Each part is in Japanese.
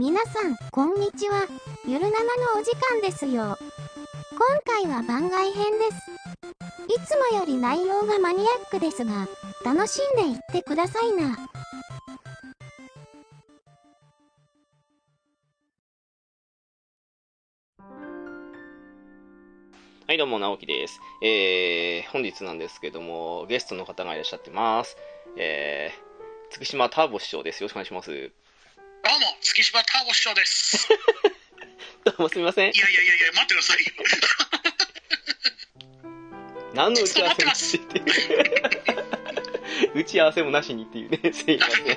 皆さん、こんにちは。ゆるななのお時間ですよ。今回は番外編です。いつもより内容がマニアックですが、楽しんでいってくださいな。はい、どうも、直樹です。えー、本日なんですけども、ゲストの方がいらっしゃってます。えー、月島ターボ師匠です。よろしくお願いします。どうも、月島ターボ師匠です。どうもすみませんい。やいやいやいや、待ってくださいよ。何の打ち合わせ なしっていう。打ち合わせもなしにっていうね、すいません。はい。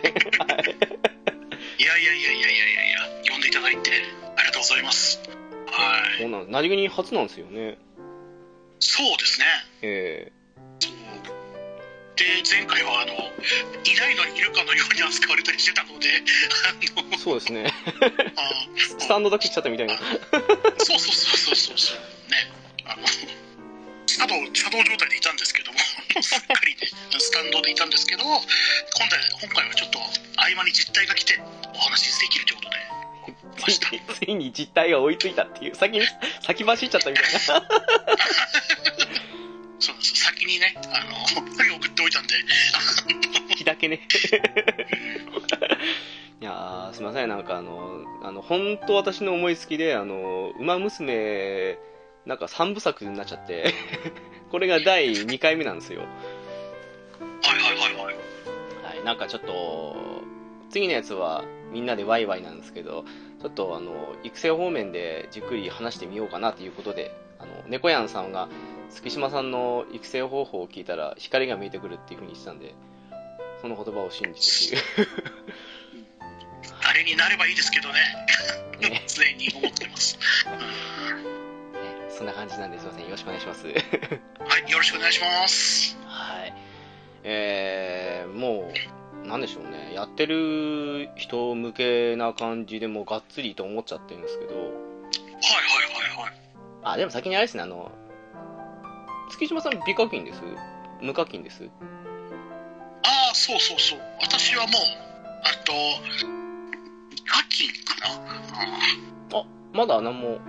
いやいやいやいやいやいやいや、呼んでいただいて、ありがとうございます。はい。そうなん何気に初なんですよね。そうですね。えそうで、前回は、あの、いないのにいるかのように扱われたりしてたので、あのー、、そうですね。あスタンドだけしちゃったみたいな。そうそうそうそうそうそう。ね。あの、作動、作動状態でいたんですけども、すっかりね、スタンドでいたんですけど、今回、今回はちょっと合間に実態が来て、お話しできるということで、ついについに実態が追いついたっていう。先に、先走っちゃったみたいな。そう。先にね、あの、送っておいたんで、日だけね。いやー、すみません、なんかあの、あの、本当私の思いつきで、あの、馬娘、なんか3部作になっちゃって、これが第2回目なんですよ。はいはいはいはい。はい、なんかちょっと、次のやつはみんなでワイワイなんですけど、ちょっとあの、育成方面でじっくり話してみようかなということで、あの、猫やんさんが月島さんの育成方法を聞いたら光が見えてくるっていう風に言ってたんで、その言葉を信じてっていう。あれになればいいですけどね、ね 常に思ってます。うんねそんな感じなんですいません。よろしくお願いします。はい、よろしくお願いします。はい。えー、もう、なんでしょうね。やってる人向けな感じでもうがっつりと思っちゃってるんですけど、はいはいはいはい。あ、でも先にあれですね、あの、月島さん美課金です？無課金です。ああ、そうそうそう。私はもう、あと、課金かな。うんあ、まだ何も、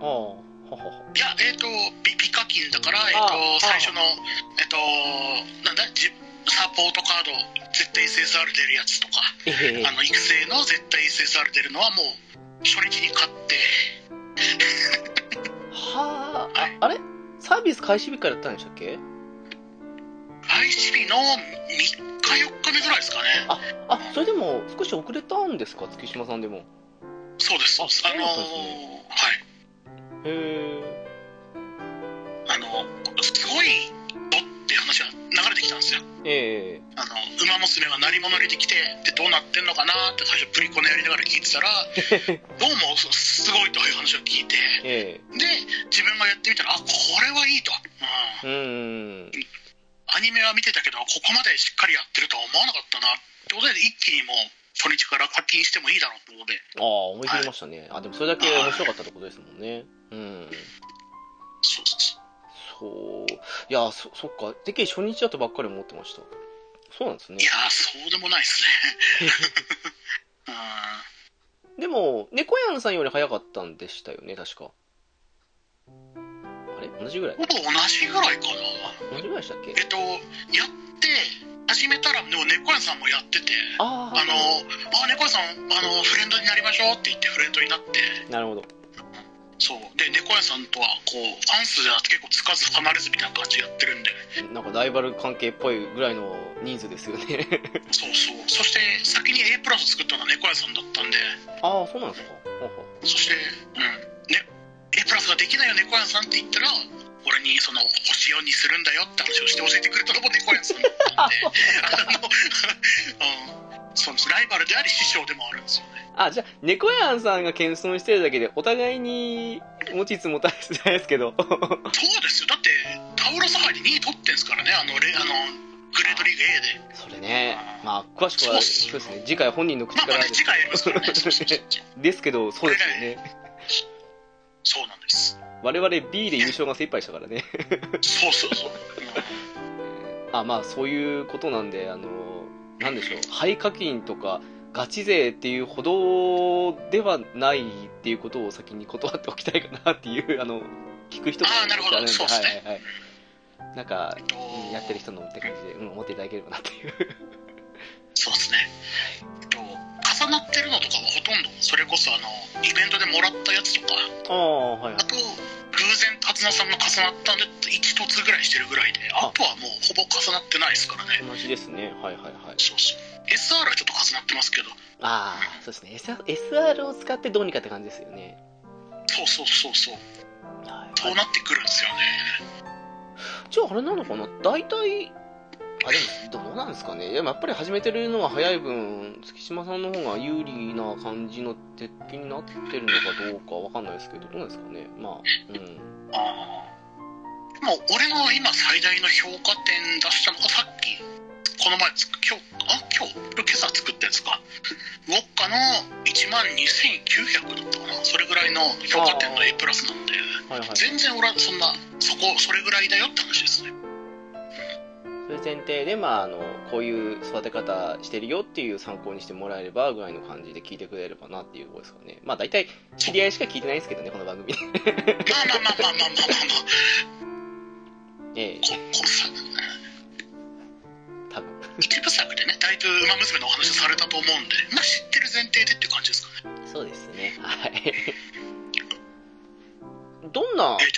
ああ、ははは。いや、えっ、と、美美課金だから、えっ、ああと、最初の、えっ、と、なんだ、じサポートカード、絶対 SSR 出るやつとか、ええあの、育成の絶対 SSR 出るのはもう、初日に買って、はあ、あ、あれ？サービス開始日からやったんでしたっけ？開始日の3日、4日目ぐらいですかね。あ、あ、それでも少し遅れたんですか？月島さんでも。そうです、そうです。ああのそうなんですはい。へえ。あの、すごいぞって話が流れてきたんですよ。ええあの、馬娘が鳴り物入れてきて、で、どうなってんのかなって最初プリコネやりながら聞いてたら、どうもすすごいという話を聞いて、えで、自分がやってみたら、あ、これはいいと。うんえうーん。アニメは見てたけど、ここまでしっかりやってるとは思わなかったなってことで、一気にもう初日から課金してもいいだろうってことで、ああ、思い切りましたね。あ、でもそれだけ面白かったってことですもんね。うん。そうそうそう。そう。いや、そ、そっか。てっきり初日だとばっかり思ってました。そうなんですねい。やー、そうでもないですね。うんでも、猫やんさんより早かったんでしたよね、確か。あれ？同じぐらい？ほぼ同じぐらいかな。同じぐらいでしたっけ？えっと、やって、始めたら、でも猫屋さんもやってて、ああの、あ、猫屋さん、あの、フレンドになりましょうって言ってフレンドになって、あ、なるほど。そう。で、猫屋さんとは、こう、ファン数では結構つかず離れずみたいな感じでやってるんで、なんかライバル関係っぽいぐらいの人数ですよね。そうそう。そして、先に A プラス作ったのは猫屋さんだったんで、ああ、そうなんですか。そして、うん。ね、A プラスができないよ、猫屋さんって言ったら、俺にその星4にするんだよって話をして教えてくれたのも猫屋さんだったんで、あの、うん、そうです。ライバルであり師匠でもあるんですよね。うあ、じゃあ、猫やんさんが謙遜してるだけで、お互いに持ちつ持たれつじゃないですけど。そうですよ。だって、タウロス杯で2位取ってんすからね、あの、レあの、グレートリーグ A で。それね、まあ、詳しくは、そうですね、次回本人の口まあまあね、からです次回やります ですけど、そうですよね。そうなんです。我々 B で優勝が精一杯でしたからね。そうそうそう。あ、まあ、そういうことなんで、あの、なんでしょう、廃課金とか、ガチ勢っていうほどではないっていうことを先に断っておきたいかなっていう、あの、聞く人もいるんそうっすねはいはいはい。なんかやってる人のって感じで、うん、思っていただければなっていう。そうですね。えっと、重なってるのとかはほとんど、それこそあの、イベントでもらったやつとか、ああ、はいはいあ。と、偶然、辰野さんが重なったんで、1つぐらいしてるぐらいで、あとはもうほぼ重なってないですからね。同じですね。はいはいはい。そうそう。SR はちょっと重なってますけど、ああ、そうですね。SR, を使ってどうにかって感じですよね。そうそうそうそう。はい。そうなってくるんですよね。じゃああれなのかな？大体、あ、でも、どうなんですかね。でもやっぱり始めてるのが早い分、月島さんの方が有利な感じの鉄器になってるのかどうかわかんないですけど、どうなんですかね。まあ、うん。ああ。でも、俺の今最大の評価点出したのがさっき、この前つく、今日、あ、今日、今朝作ったやつか。ウォッカの1万2900だったかな。それぐらいの評価点の A プラスなんで、はいはい。全然俺はそんな、そこ、それぐらいだよって話ですね。そういう前提で、まあ、あのこういう育て方してるよっていう参考にしてもらえればぐらいの感じで聞いてくれればなっていうことですかね。まあ大体知り合いしか聞いてないんですけどね、この番組。まあまあまあまあまあまあまあ。ええ。多分。一部作でね、だいぶ馬娘のお話をされたと思うんで、まあ知ってる前提でっていう感じですかね。そうですね、はい。どんな、えー、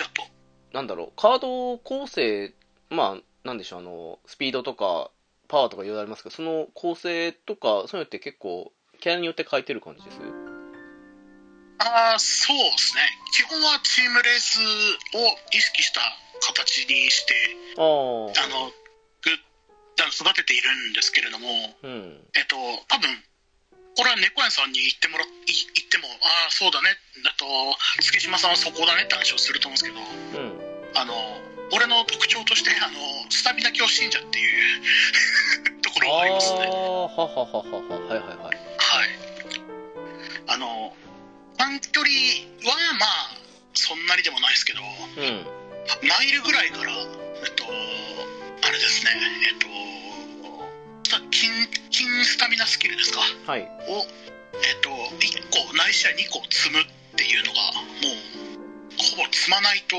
なんだろう、カード構成、まあ、なんでしょう、あの、スピードとか、パワーとかいろいろありますけど、その構成とか、そういうのって結構、キャラによって変えてる感じです？ああ、そうですね。基本はチームレースを意識した形にして、あの、ぐあの育てているんですけれども、うん。えっと、多分、これは猫屋さんに言ってもら、い言っても、ああ、そうだね、だと、月島さんはそこだねって話をすると思うんですけど、うん。あの、俺の特徴として、あの、スタミナ教信者っていう ところがありますね。ははははは、はいはいはい。はい。あの、短距離はまあ、そんなにでもないですけど、うん。マイルぐらいから、えっと、あれですね、えっと、さ金、金スタミナスキルですか？はい。を、えっと、1個、ないしは2個積むっていうのが、もう、ほぼ積まないと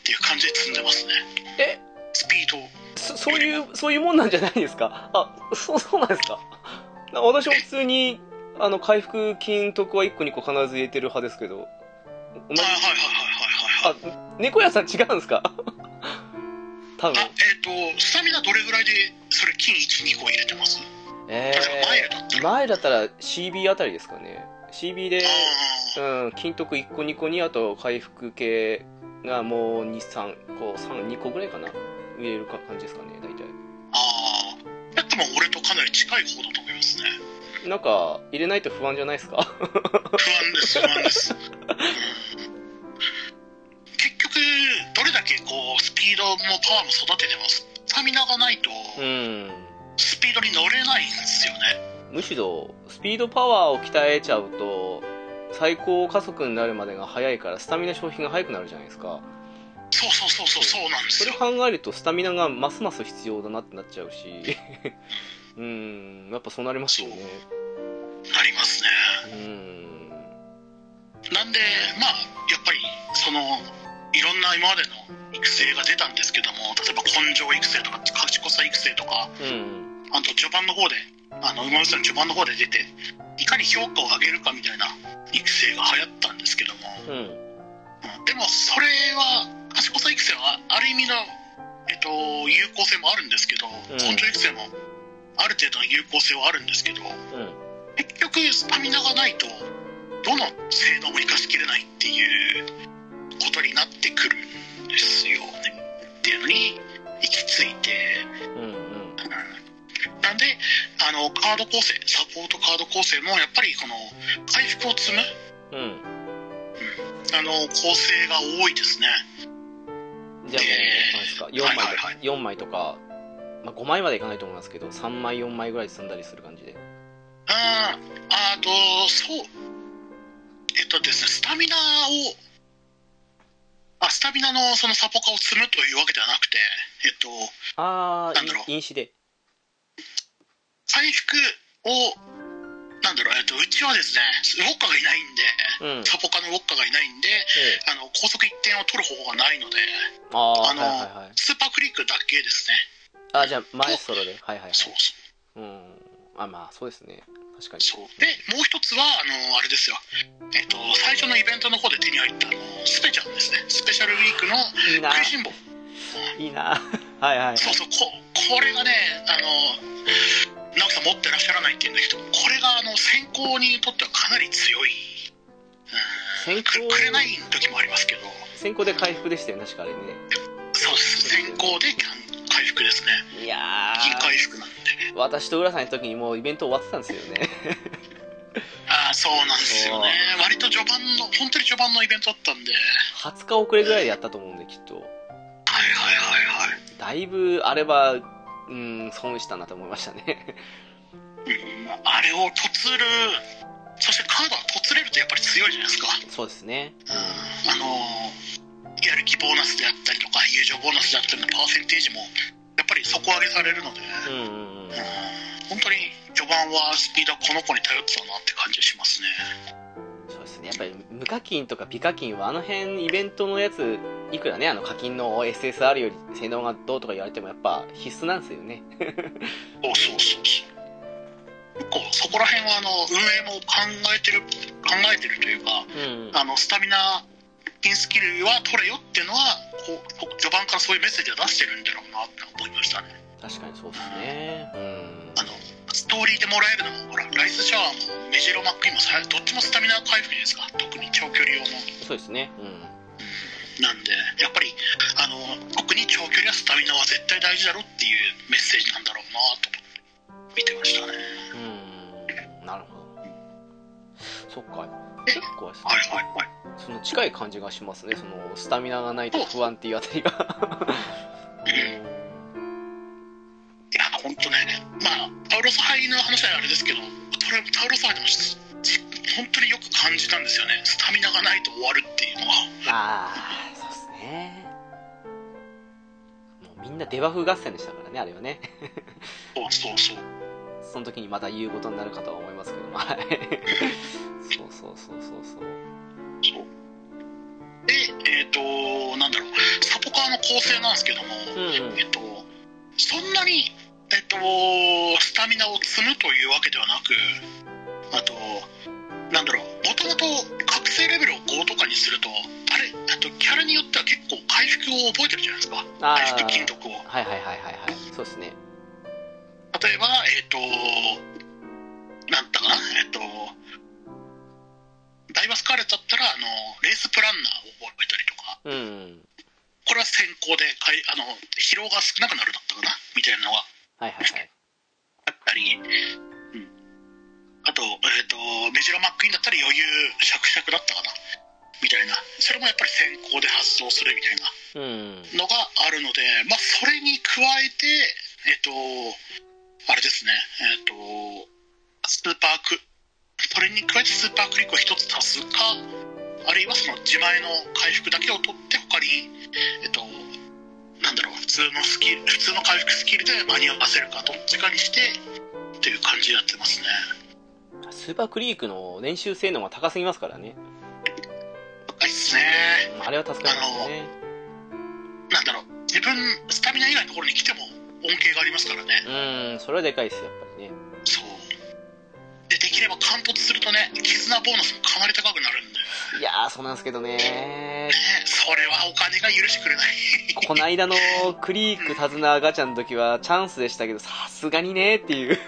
っていう感じで積んでますね。え、スピード。そそういう、そういうもんなんじゃないですか？あ、そう、そうなんですか？な私も普通に、あの、回復金徳は1個2個必ず入れてる派ですけど、はいはいはいはいはいはい。あ、猫屋さん違うんですか？多分あ、。えっ、と、スタミナどれぐらいで、それ金1、2個入れてますえー、ら。前だったら CB あたりですかね。CB で、あうん、金徳1個2個に、あと回復系がもう2、3個、3、2個ぐらいかな。入れるか感じですかね、大体。ーあー。だっても俺とかなり近い方だと思いますね。なんか、入れないと不安じゃないですか？不安です、不安です。うん結局、どれだけこう、スピードもパワーも育ててます。スタミナがないと、うん。スピードに乗れないんですよね。むしろ、スピードパワーを鍛えちゃうと、最高加速になるまでが早いから、スタミナ消費が早くなるじゃないですか。そうそうそうそう、そうなんですよそれ。考えると、スタミナがますます必要だなってなっちゃうし、うん、やっぱそうなりますよね。なりますね。うん。なんで、まあ、やっぱり、その、いろんな今までの育成が出たんですけども、例えば根性育成とか、賢さ育成とか、うん。あと序盤の方で、あの、馬娘の序盤の方で出て、いかに評価を上げるかみたいな育成が流行ったんですけども、うん。うんでもそれは、賢さ育成はある意味の、えっと、有効性もあるんですけど、ん根性育成もある程度の有効性はあるんですけど、うん。結局スタミナがないとどの性能も生かしきれないっていうことになってくるんですよねっていうのに行き着いて、うん。うん。うんなんであのカード構成サポートカード構成もやっぱりこの回復を積むうん。あの構成が多いですねじゃあもう、なんですか、4枚とか、はいはい4枚とか、まあ、5枚までいかないと思いますけど、3枚、4枚ぐらいで積んだりする感じで。ああとそうえっとですねスタミナをあスタミナのそのサポカを積むというわけではなくてえっとあなんだろうー、い飲酒で。回復をなんだろう、えっと、うちはですね、ウォッカがいないんで、うん。サポカのウォッカがいないんで、ええあの高速一点を取る方法がないので、あのはいはい。スーパークリックだけですね。あ、じゃあ、マエストロで。はいはいはい。そうそう。うん。あ、まあ、そうですね。確かに。そうで、もう一つは、あの、あれですよ。えっと、最初のイベントの方で手に入った、あの、スペチャルですね。スペシャルウィークの食いしん坊。いいな はいはいはい。そうそう、ここれがね、あの、直樹さん持ってらっしゃらないって言うんだけど、これが、あの、先行にとってはかなり強い。うん。先行くくれない時もありますけど、先行で回復でしたよね、確かあれね。そうです。先行で回復ですね。いやいいー、回復なんで。私と浦さんの時にもうイベント終わってたんですよね。ああ、そうなんですよね。割と序盤の、本当に序盤のイベントだったんで。20日遅れぐらいでやったと思うんで、きっと。はいはいはいはい。だいぶ、あれは、うん、損したなと思いましたね。うんあれをとつる、そしてカードはとつれるとやっぱり強いじゃないですか。そうですね。うん、あのー、やる気ボーナスであったりとか、友情ボーナスであったりのパーセンテージも、やっぱり底上げされるので、うん本当に序盤はスピードはこの子に頼ってたなって感じがしますね。ですね。やっぱり無課金とか美課金はあの辺イベントのやつ、いくらね、あの課金の SSR より性能がどうとか言われてもやっぱ必須なんですよね。そうそうそうそう。結構そこら辺はあの運営も考えてる、考えてるというか、うん。あのスタミナピンスキルは取れよっていうのはこうこう序盤からそういうメッセージを出してるんだろうなって思いましたね確かにそうですね。うん。あのストーリーでもらえるのもほらライスシャワーもメジロマックインもさどっちもスタミナ回復ですか特に長距離用のそうですね。うん。なんでやっぱりあの特に長距離はスタミナは絶対大事だろっていうメッセージなんだろうなと思って見てましたねうん。なるほど。そっか。え結構ですね。はいはいはいその近い感じがしますね。そのスタミナがないと不安っていうあたりが。いや本当ねまあタウロス杯の話はあれですけどそれタウロス杯でも本当によく感じたんですよねスタミナがないと終わるっていうのはああ、そうですね。もうみんなデバフ合戦でしたからね、あれはね。そうそうそうその時にまた言うことになるかとは思いますけども、はい。そうそうそうそうそう。そうでえっ、となんだろうサポカーの構成なんですけども、うんうんえっ、とそんなにえっ、とスタミナを積むというわけではなくあとなんだろうもともと覚醒レベルを5とかにするとあれ？あとキャラによっては結構回復を覚えてるじゃないですか。あ回復ー金属を。はいはいはいはいはい。そうですね。例えばえっ、となんだかな？えっ、とダイバスカーレットだったらあのレースプランナーを覚えたりとか。うんうん。これは先行でかいあの疲労が少なくなるだったかな？みたいなのがはいはいはい。あったり、うん、あと,、えー、とメジロマックインだったら余裕シャクシャクだったかな。みたいな。それもやっぱり先行で発動するみたいな。うん。のがあるので、まあ、それに加えてえっ、とあれですね。えっ、とスーパーク。それに加えてスーパークリックを1つ足すかあるいはその自前の回復だけを取って他にえっ、となんだろう普通のスキル普通の回復スキルで間に合わせるかどっちかにしてっていう感じでやってますねスーパークリークの練習性能が高すぎますからね。高いっすねうんあれは助かりますよね。なんだろう自分スタミナ以外のところに来ても恩恵がありますからねうん、それはでかいですよ、やっぱりね。そうでできれば貫突するとね絆ボーナスもかなり高くなるんでいやー、そうなんですけどね。ねそれはお金が許してくれないこないだのクリーク手綱ガチャの時はチャンスでしたけど、さすがにねっていう。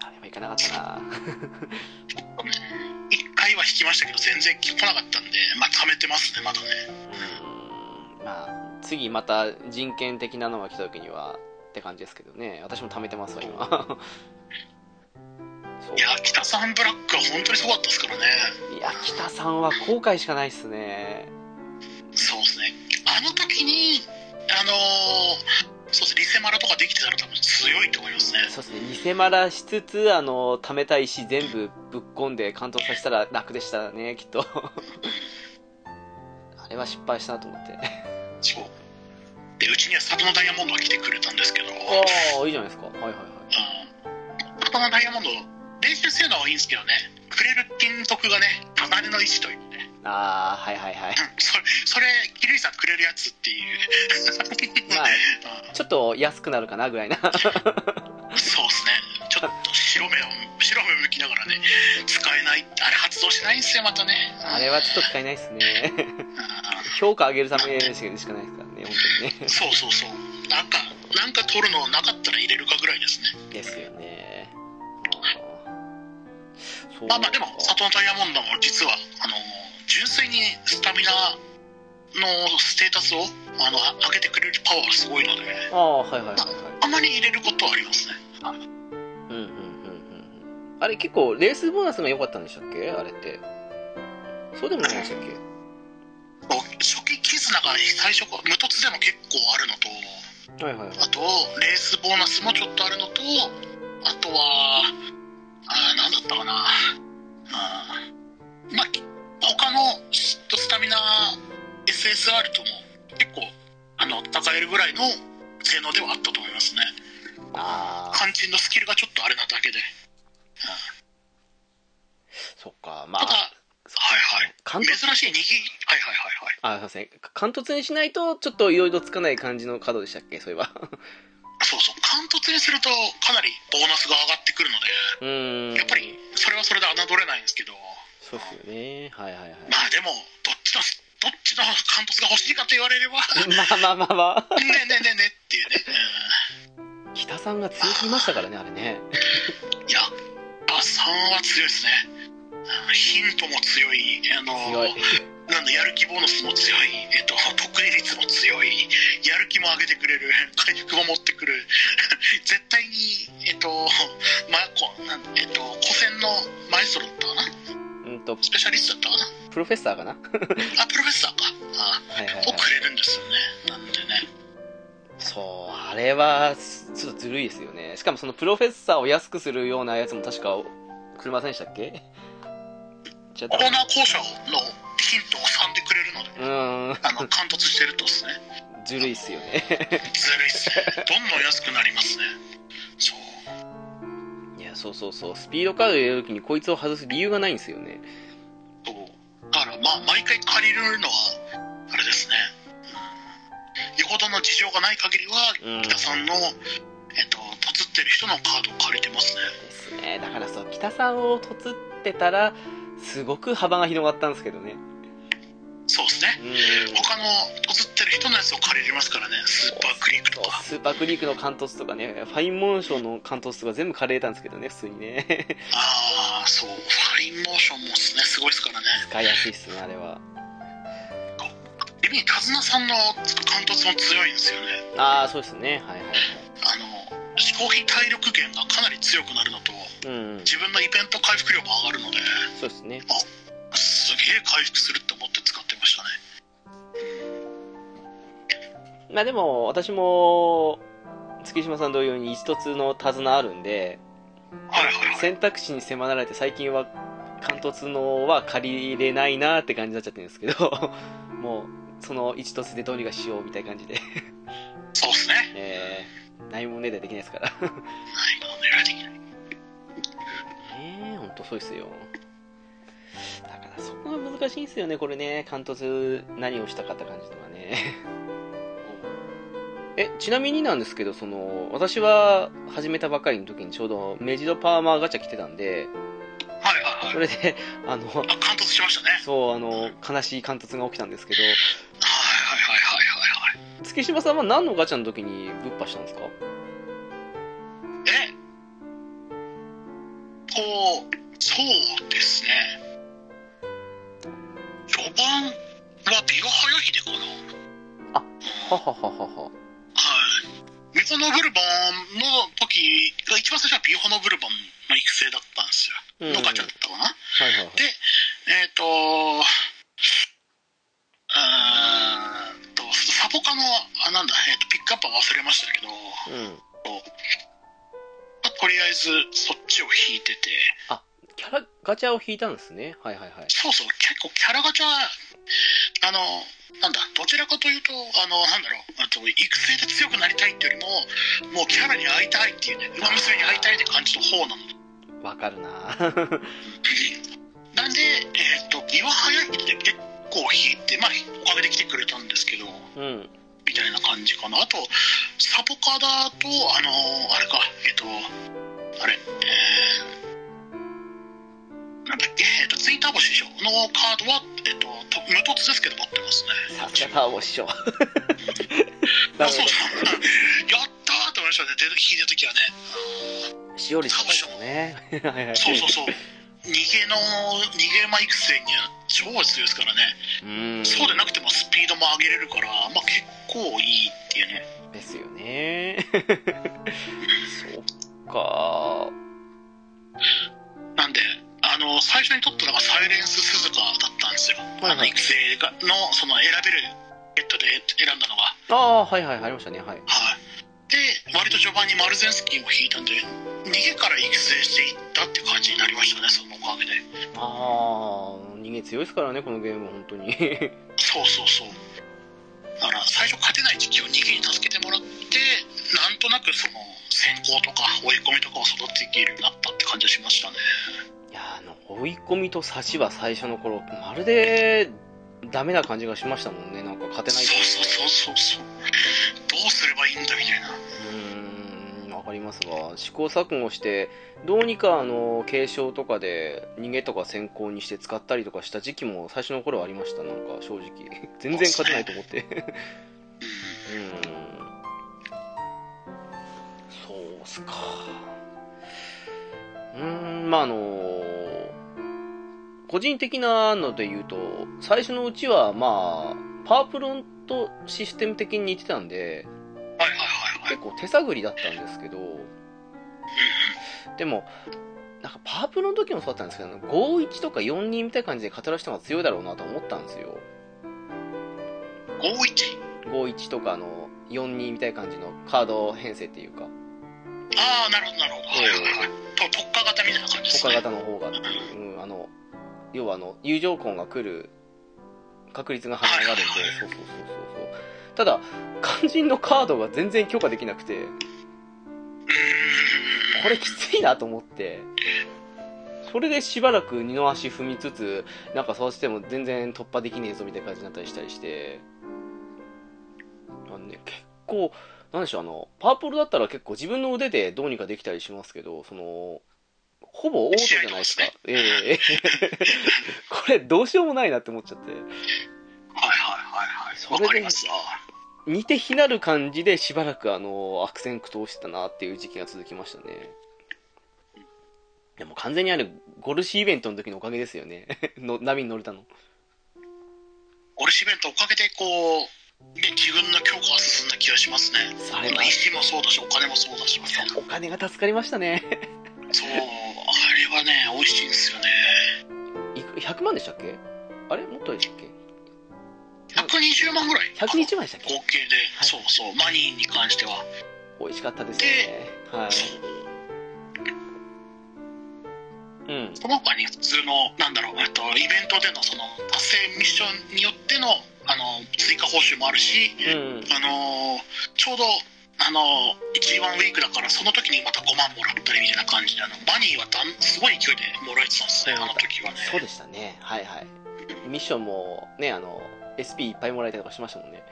あれはいかなかったな。一回は引きましたけど全然来なかったんでまあ貯めてますねまだねうん、まあ、次また人権的なのが来た時にはって感じですけどね。私も貯めてますわ、今。いや北サンブラックは本当にすごかったですからねいや、北さんは後悔しかないっすね。そうですねあの時にあのーそうですねリセマラとかできてたら多分強いと思いますねそうですね、偽マラしつつ、あの、貯めた石全部ぶっ込んで完投させたら楽でしたね、きっと。あれは失敗したなと思って。そうでうちには里のダイヤモンドが来てくれたんですけど、うん、ああいいじゃないですか。はいはいはい。里のダイヤモンド練習性能はいいんですけどねくれる金徳がね離れの石というねああはいはいはい。うんそれそれキリさんくれるやつっていう。まあうん ちょっと安くなるかなぐらいな。そうですね。ちょっと白目を白目を向きながらね使えないあれ発動しないんですよまたね。あれはちょっと使えないですね。うん評価上げるためしかしかないですからね本当にね。そうそうそう。なんかなんか取るのなかったら入れるかぐらいですね。ですよね。まあまあでも里のダイヤモンドも実はあの純粋にスタミナのステータスをあの上げてくれるパワーがすごいのでああはいはいはいはい。あまり入れることはありますね。うんうんうんうんうん。あれ結構レースボーナスが良かったんでしたっけ？あれって。そうでもないんでしたっけ？初期絆が最初無突でも結構あるのとはいはいはい。あとレースボーナスもちょっとあるのとあとはあーなんだったかな。あーまあ他のススタミナ SSR とも結構あの戦えるぐらいの性能ではあったと思いますね。ああ肝心のスキルがちょっとあれなだけで。そっかまあ。はいはい。関珍しい握りはいはいはいはい。あすいません貫突にしないとちょっといろいろつかない感じのカードでしたっけ？そういえば。そうそう。貫突にするとかなりボーナスが上がってくるのでやっぱりそれはそれで侮れないんですけどそうっすよね。はいはいはい。まあでもどっちのどっちの貫突が欲しいかと言われればまあまあまあまあ。ねねねねっていうね、北さんが強すぎましたからねあれね。うんいやあさんは強いですね。あヒントも強い。あの強い。なんだやる気ボーナスも強い、えっと、得意率も強い。やる気も上げてくれる。回復も持ってくる。絶対にえっとまこなんえっと古戦のマエストロだったかなうんとスペシャリストだったかプロフェッサーかな？な あプロフェッサーか。あはいはいはい。をくれるんですよね。なんでね。そうあれはすちょっとずるいですよね。しかもそのプロフェッサーを安くするようなやつも確かくれませんでしたっけじゃコーナー交渉のヒントを3でくれるので。うーん。あの貫突してるとですね。ずるいっすよね。ずるいっすね。どんどん安くなりますね。そう。いやそうそうそう。スピードカード入れるときにこいつを外す理由がないんですよね。そう。だからまあ毎回借りるのはあれですね、うん、よほどの事情がない限りはうん。キタサンの、えっと凸ってる人のカードを借りてますね。ですね。だからそうキタサンを凸ってたらすごく幅が広がったんですけどねそうですね。うん。他の凸ってる人のやつを借りれますからね。スーパークリークとか。スーパークリークの完凸とかね。ファインモーションの完凸とか全部借りれたんですけどね。普通にね。ああそう。ファインモーションもですねすごいですからね。使いやすいっすねあれは。意味に手綱さんの貫突も強いんですよね。ああそうですね。はいはいはい。あの消費体力源がかなり強くなるのとうん。自分のイベント回復量も上がるのでそうですね。すげえ回復するって思っまあでも私も月島さん同様に一つの手綱あるんではいはいはい。選択肢に迫られて最近は貫突のは借りれないなって感じになっちゃってるんですけど もうその一突でどうにかしようみたいな感じで。そうですね。えー、何もねでできないですから。はいもう狙いできない。ねえほんとそうですよ。だからそこが難しいんですよねこれね。貫突何をしたかって感じとかねえちなみになんですけどその私は始めたばかりの時にちょうどメジロパーマーガチャ来てたんではいはいはい。それであのあ貫突しましたね。そうあの悲しい貫突が起きたんですけど。はいはいはいはいはいはい。月島さんは何のガチャの時にぶっ破したんですか？え？こうそうですね。序盤はビワハヤヒデかな。ははははははホノブルバンの時が一番最初はビホノブルバンの育成だったんですよ、うん。のガチャだったかな。はいはいはい。でえっ、ーんとサポカのあなんだ、えー、とピックアップは忘れましたけど、うん。まあとりあえずそっちを引いててキャラガチャを引いたんですね。はいはいはい。そうそう、結構キャラガチャ、あの、なんだ、どちらかというと、あの、なんだろう、あと育成で強くなりたいっていうよりも、もうキャラに会いたいっていうね、馬娘に会いたいって感じの方なの。わかるななんで、えっ、と、岩早いって結構引いて、まあ、おかげで来てくれたんですけど、うん。みたいな感じかな。あと、サポカだと、あのあれか、えっ、と、あれ、えー、なんだっけ、えっ、と、ツインターボ師匠のカードは、えっ、と、と無凸ですけど持ってますね。さすがターボ師匠。なあ、そうそう。やったーと思いましたね、出て弾いた時はね。ど。しおりさんね。そうそうそう。逃げの、逃げ馬育成には超強いですからね。うん。そうでなくてもスピードも上げれるから、まあ結構いいっていうね。ですよね。そっか。なんで、あの、最初に取ったのがサイレンス鈴鹿だったんですよ。はいはいあの育成がの、その選べるゲットで選んだのが。ああ、はいはい、ありましたね。はい。はい。で、割と序盤にマルゼンスキーも引いたんで、逃げから育成していったって感じになりましたね、そのおかげで。ああ、人間強いですからね、このゲーム、本当に。そうそうそう。だから、最初勝てない時期を逃げに助けてもらって、なんとなくその、先行とか追い込みとかを育てていけるようになったって感じがしましたね。追い込みと差しは最初の頃、まるで、ダメな感じがしましたもんね。なんか勝てないとそうそうそうそうそう。どうすればいいんだみたいな。うーん、わかりますわ。試行錯誤して、どうにかあの、継承とかで逃げとか先行にして使ったりとかした時期も最初の頃はありました、なんか正直。全然勝てないと思って。うーん。そうっすか。うーん、まああの個人的なので言うと、最初のうちはまあ、パワープロンとシステム的に似てたんで、はいはいはいはい。結構手探りだったんですけど、でも、なんかパワープロの時もそうだったんですけど、51とか42みたいな感じで語る人が強いだろうなと思ったんですよ。51? 51とかあの42みたいな感じのカード編成っていうか、ああ、なるほどなるほど。はいはいはい。と特化型みたいな感じですね。他型の方がっていう、うん、あの、要はあの、友情婚が来る確率が跳ね上がるんで、そうそうそうそうそう。ただ、肝心のカードが全然許可できなくて。これきついなと思って、それでしばらく二の足踏みつつ、なんかそうしても全然突破できねえぞみたいな感じになったりしたりして、あのね、結構、なんでしょう、あの、パープルだったら結構自分の腕でどうにかできたりしますけど、その、ほぼオートじゃないですか。ええ これどうしようもないなって思っちゃって。はいはいはいはい。わそれで。似て非なる感じでしばらくあの、悪戦苦闘してたなっていう時期が続きましたね。でも完全にあるゴルシーイベントの時のおかげですよね。の波に乗れたの。オルシベントおかげでこう、ね、自分の強化が進んだ気がしますね。あれは石もそうだし、お金もそうだし。お金が助かりましたね。そう、あれはね、美味しいんですよね。いく100万でしたっけ？あれ？もっとでしたっけ？120万ぐらい。120万でしたっけ？合計で、はいそうそう、マニーに関しては。美味しかったですね。はい。そう。うん。その他に普通の、なんだろう、えっと、イベントでのその達成ミッションによっての、あの、追加報酬もあるし、うん。あのーちょうど、あのー、G1 ウィークだから、その時にまた5万もらったりみたいな感じで、あの、マニーはだんすごい勢いでもらえてたんですね、あの時はね。そうでしたね。はいはい。ミッションも、ね、あの、SP いっぱいもらえたりとかしましたもんね。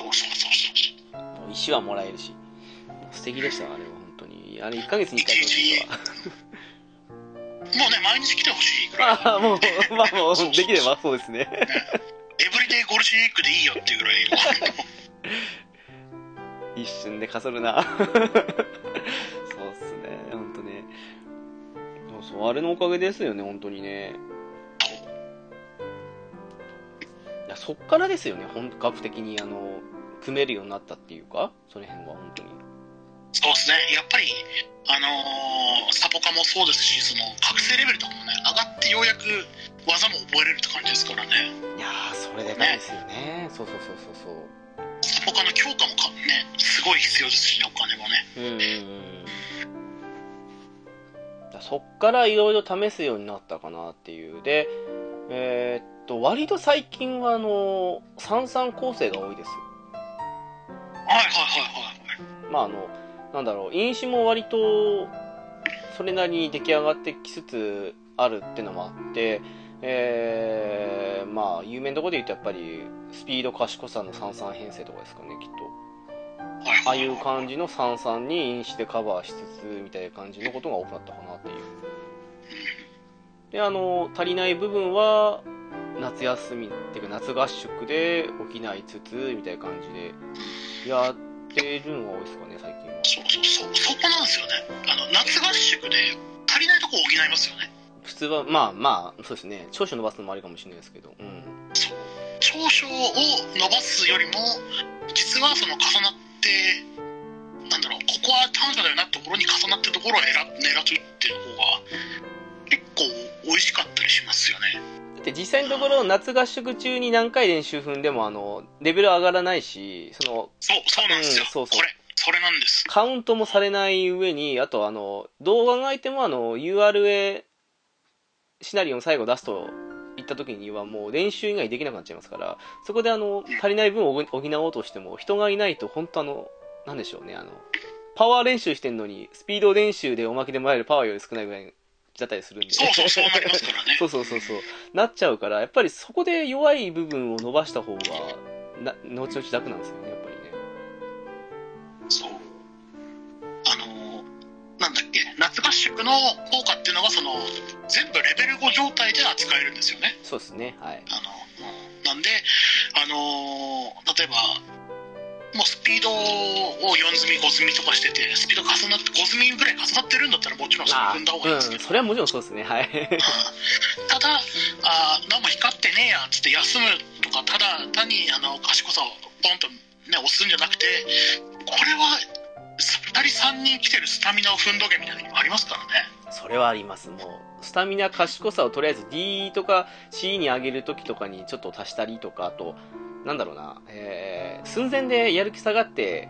そうそうそうそう。石はもらえるし。素敵でした、あれは本当に。あれ1ヶ月に1回とか。もうね、毎日来てほしいぐらい。ああ、もう、まあもう、できればそうですね。エブリデイゴルシーウィークでいいよっていうぐらい。一瞬でかそるな。そうっすね、ほんとね。そうそう、あれのおかげですよね、本当にね。いや、そっからですよね、本格的に、あの、組めるようになったっていうか、その辺は本当に。そうですね、やっぱり、あのーサポカもそうですし、その覚醒レベルとかもね、上がってようやく技も覚えれるって感じですからね、いやー、それでかいですよね。そうそうそうそうそう。サポカの強化もかね、すごい必要ですしね、お金もね。うんうんうん。そっからいろいろ試すようになったかなっていう。で、えーっと、割と最近はあの、三々構成が多いです。はいはいはいはい。まああの、なんだろう、飲酒も割と、それなりに出来上がってきつつあるってのもあって、えー、まあ、有名なところで言うとやっぱり、スピード賢さの三々編成とかですかね、きっと。はいああはいいう感じの三々に飲酒でカバーしつつ、みたいな感じのことが多くなったかなっていう。で、あの、足りない部分は、夏休みっていうか夏合宿で補いつつ、みたいな感じで、やってるのが多いですかね、最近は。そうそうそう、そこなんですよね。あの、夏合宿で足りないとこ補いますよね。普通は、まあまあ、そうですね、長所伸ばすのもありかもしれないですけど、うん。長所を伸ばすよりも、実はその重なって、なんだろう、ここは短所だよなってところに重なってるところを選狙ってるっていう方が、結構美味しかったりしますよね。だって実際のところ、夏合宿中に何回練習踏んでも、あの、レベル上がらないし、その、そう、そうなんですよ。うんそうそうこれ、それなんです。カウントもされない上に、あとあの、どう考えてもあの、URA シナリオの最後出すと言った時にはもう練習以外できなくなっちゃいますから、そこであの、足りない分を補補おうとしても、人がいないと本当あの、なんでしょうね、あの、パワー練習してんのに、スピード練習でおまけでもらえるパワーより少ないぐらいだったりするんで。そうそう、そうなりますからね。そうそうそうそう。なっちゃうから、やっぱりそこで弱い部分を伸ばした方が、な、後々楽なんですよね、やっぱりね。そう。あのーなんだっけ、夏合宿の効果っていうのが、その、全部レベル5状態で扱えるんですよね。そうですね、はい。あの、うんなんで、あのー例えば、もうスピードを4積み、5積みとかしてて、スピード重なって、5積みぐらい重なってるんだったらもちろんそれあ踏んだ方がいいんですけうん、ど、それはもちろんそうですね、はい。ただ、あーなんも光ってねえやっつって休むとか、ただ単にあの賢さをポンと、ね、押すんじゃなくて、これは2人3人来てるスタミナを踏んどけみたいなのもありますからね。それはあります。もう、スタミナ賢さをとりあえず D とか C に上げるときとかにちょっと足したりとか、あと、なんだろうな、えー、寸前でやる気下がって、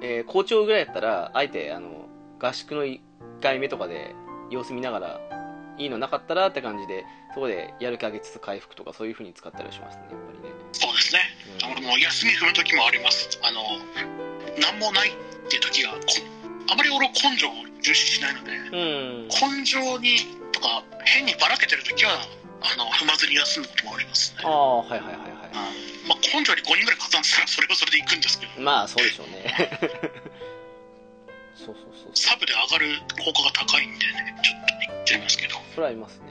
えー、校長ぐらいやったら、あえて、あの、合宿の1回目とかで様子見ながら、いいのなかったらって感じで、そこでやる気上げつつ回復とかそういう風に使ったりはしますね、やっぱりね。そうですね。うん俺も休み踏む時もあります。あの、なんもないっていう時が、こあまり俺は根性を重視しないので、うん。根性にとか変にばらけてる時は、あの、踏まずに休むこともありますね。ああ、はいはいはいはうんまあ、根性に5人ぐらい加算したらそれはそれで行くんですけどい。まあ、そうでしょうね。そうそうそう。サブで上がる効果が高いんでねちょっと言っちゃいますけどそれはありますね。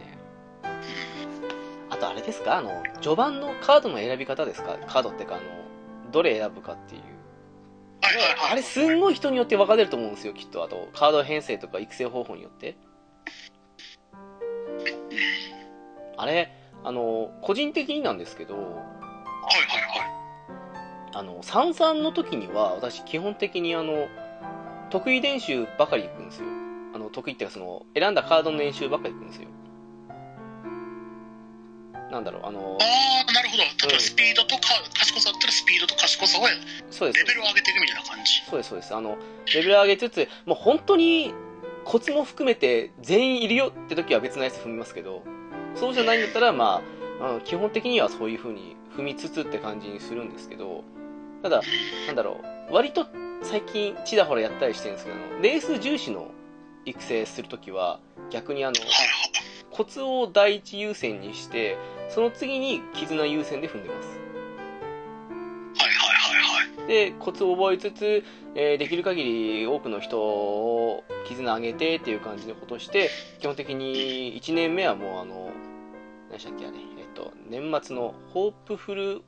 あとあれですか？あの、序盤のカードの選び方ですか？カードってか、あの、どれ選ぶかっていう。あれすんごい人によって分かれると思うんですよ、きっと。あと、カード編成とか育成方法によって。あれ、あの、個人的になんですけど、はいはいはいあの、三々の時には、私基本的にあの、得意練習ばかり行くんですよ。あの、得意っていうかその、選んだカードの練習ばっかり行くんですよ。なんだろう、あの、ああなるほど。例えうんばスピードとか賢さだったらスピードと賢さをレそうです。ベルを上げていくみたいな感じ。そうです、そうです。あの、レベル上げつつ、もう本当にコツも含めて全員いるよって時は別のやつ踏みますけど、そうじゃないんだったら、まあ、基本的にはそういう風に踏みつつって感じにするんですけど、ただ、なんだろう、割と最近ちらほらやったりしてるんですけど、レース重視の育成するときは、逆にあの、コツを第一優先にして、その次に絆優先で踏んでます。はいはいはいはい。で、コツを覚えつつ、えーできる限り多くの人を絆上げてっていう感じのことをして、基本的に1年目はもうあの、何でしたっけあれ、えっと、年末のホープフル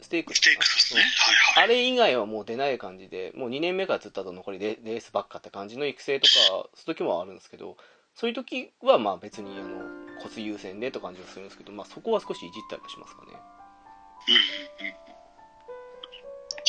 ステークス。ステークスですね。はいはい。あれ以外はもう出ない感じで、もう2年目からずっとあと残りレレースばっかって感じの育成とか、そういう時もあるんですけど、そういう時はまあ別にあの、コツ優先でと感じがするんですけど、まあそこは少しいじったりはしますかね。うんうん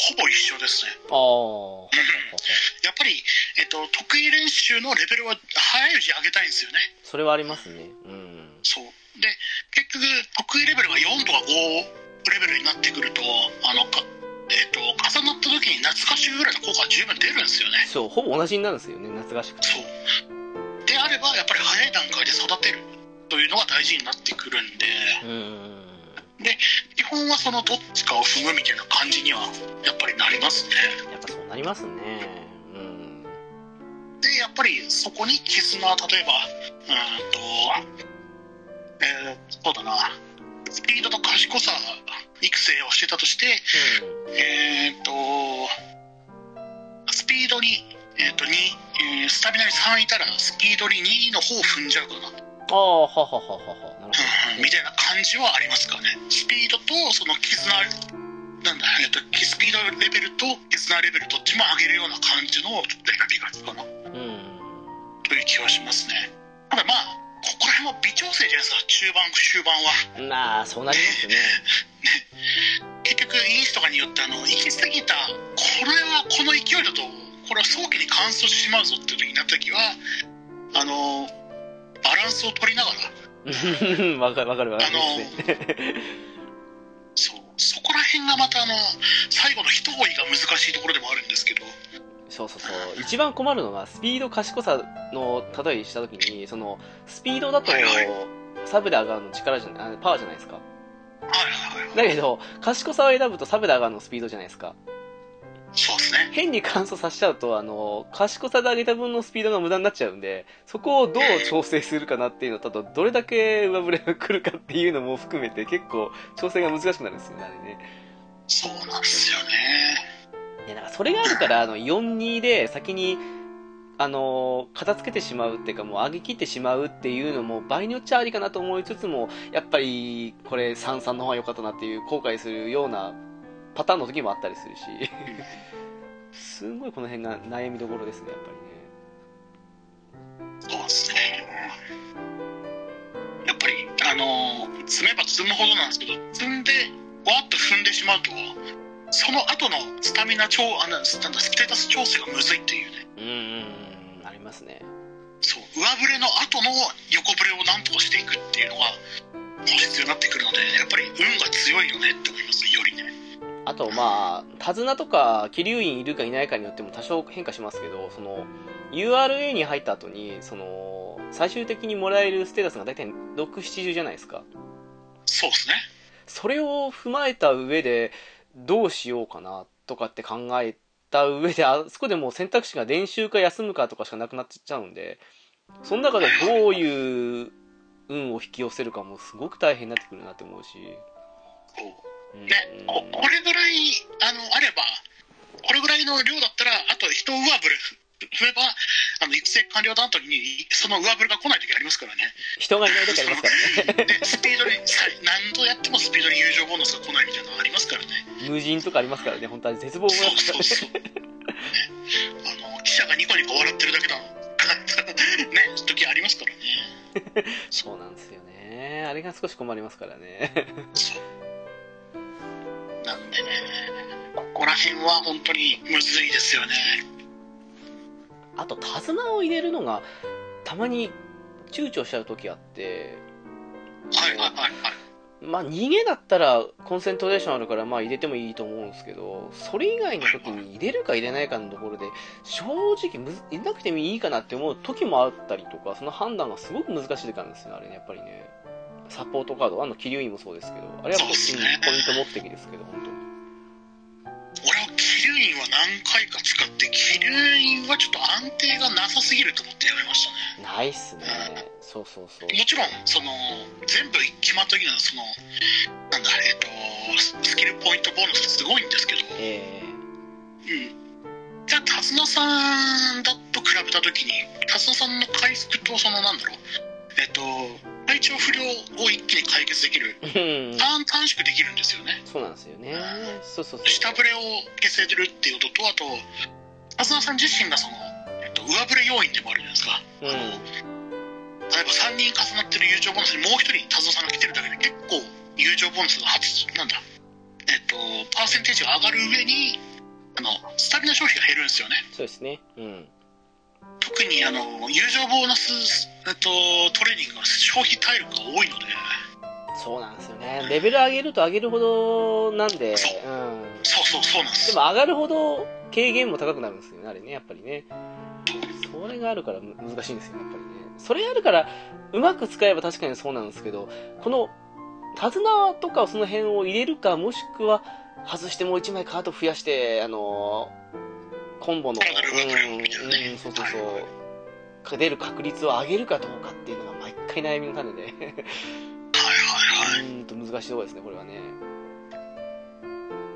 ほぼ一緒ですねああ、やっぱり、えっと、得意練習のレベルは早いうちに上げたいんですよねそれはありますね。うん。そうで結局得意レベルが4とか5レベルになってくるとあのかえっと重なった時に夏合宿ぐらいの効果は十分出るんですよねそう、ほぼ同じになるんですよね、夏合宿と。そうであればやっぱり早い段階で育てるというのが大事になってくるんでうん。基本はそのどっちかを踏むみたいな感じにはやっぱりなりますねやっぱそうなりますね。うん。でやっぱりそこに絆例えばうーんとえー、そうだなスピードと賢さ育成をしてたとしてえー、とスピードに、えー、と2、えースタミナに3いたらスピードに2の方を踏んじゃうかな、ああ、ははははは。なるほど。みたいな感じはありますかね。スピードとその絆なんだ、えー、とスピードレベルと絆レベルどっちも上げるような感じのちょっと選びがちかな。うん。という気はしますね。ただまあここら辺は微調整じゃないですか。中盤終盤は。なあ、そうなりますね。結局インスとかによってあの行き過ぎたこれはこの勢いだとこれは早期に完走してしまうぞっていう時になった時はあのバランスを取りながらわかるわかるわかる。そうそこら辺がまたあの最後の一追いが難しいところでもあるんですけどそうそうそう。一番困るのが、スピード賢さの例えしたときに、その、スピードだとはいはい、サブで上がるの力じゃない、あパワーじゃないですか。だけど、賢さを選ぶとサブで上がるのスピードじゃないですか。そうですね変に乾燥させちゃうと、あの、賢さで上げた分のスピードが無駄になっちゃうんで、そこをどう調整するかなっていうのと、あと、どれだけ上振れが来るかっていうのも含めて、結構、調整が難しくなるんですよね、あれね。そうなんですよねいや、だからそれがあるから、あの、4-2で先に、あのー片付けてしまうっていうか、もう上げ切ってしまうっていうのも、場合によっちゃありかなと思いつつも、やっぱり、これ3-3の方が良かったなっていう後悔するようなパターンの時もあったりするし、すんごいこの辺が悩みどころですね、やっぱりね。そうですね。やっぱりあの積めば積むほどなんですけど積んでわーっと踏んでしまうとその後のスタミナ調あなんなんだステータス調整がむずいっていうね。うんうんうん、ありますね。そう上振れの後の横振れをなんとかしていくっていうのが必要になってくるのでやっぱり運が強いよねって思いますよりねあと、まあ、手綱とか、気流員いるかいないかによっても多少変化しますけど、その、URA に入った後に、その、最終的にもらえるステータスが大体6、70じゃないですか。そうですねそれを踏まえた上で、どうしようかな、とかって考えた上で、あそこでもう選択肢が練習か休むかとかしかなくなっちゃうんで、その中でどういう運を引き寄せるかもすごく大変になってくるなって思うし。ねここれぐらいあのあればこれぐらいの量だったらあと一上振れ踏めばあの育成完了の後にその上振れが来ない時ありますからね。人がいない時ありますからね。でスピードにさ何度やってもスピードに友情ボーナスが来ないみたいなのありますからね。無人とかありますからね、本当は絶望もそうそうそう、ね、あの記者がニコニコ笑ってるだけだ ね時ありますからね。そうなんですよね。あれが少し困りますからね。そうなんでね。ここら辺は本当にむずいですよね。あと、手綱を入れるのが、たまに躊躇しちゃう時あって、はいはいはいはい。まあ、逃げだったらコンセントレーションあるから、まあ入れてもいいと思うんですけど、それ以外の時に入れるか入れないかのところで、正直むず、入れなくてもいいかなって思う時もあったりとか、その判断がすごく難しい時なんですよね、あれね、やっぱりね。サポートカード、あの、気流員もそうですけど、あれはポイント目的ですけど、本当に。俺は気流員は何回か使って気流員はちょっと安定がなさすぎると思ってやめましたねないっすね。そうそうそう。もちろんその全部決まった時のそのなんだえっ、とスキルポイントボーナスすごいんですけど、えうん、じゃあ手綱さんだと比べた時に手綱さんの回復とそのなんだろうえっ、と体調不良を一気に解決できるえ短短縮できるんですよねそうなんですよね。そうそうそう。下振れを消せてるっていうこととあと手綱さん自身がその、えっと、上振れ要因でもあるじゃないですか、うんあの例えば3人重なってる友情ボーナスにもう1人手綱さんが来てるだけで結構友情ボーナスが初なんだえっとパーセンテージが上がる上にあのスタミナ消費が減るんですよねそうですね。うん。特にあの友情ボーナス、と、トレーニングが消費体力が多いのでそうなんですよね。レベル上げると上げるほどなんで、うん。そうそうそうなんですでも上がるほど軽減も高くなるんですよね、あれね、やっぱりね。それがあるからむ難しいんですよね、やっぱりね。それやるから、うまく使えば確かにそうなんですけど、この、手綱とかその辺を入れるか、もしくは、外してもう一枚カード増やして、あのーコンボの、うん、うん、そうそうそはう、出る確率を上げるかどうかっていうのが毎回悩みの種で、はいはいはうーんと難しいところですね、これはね。い。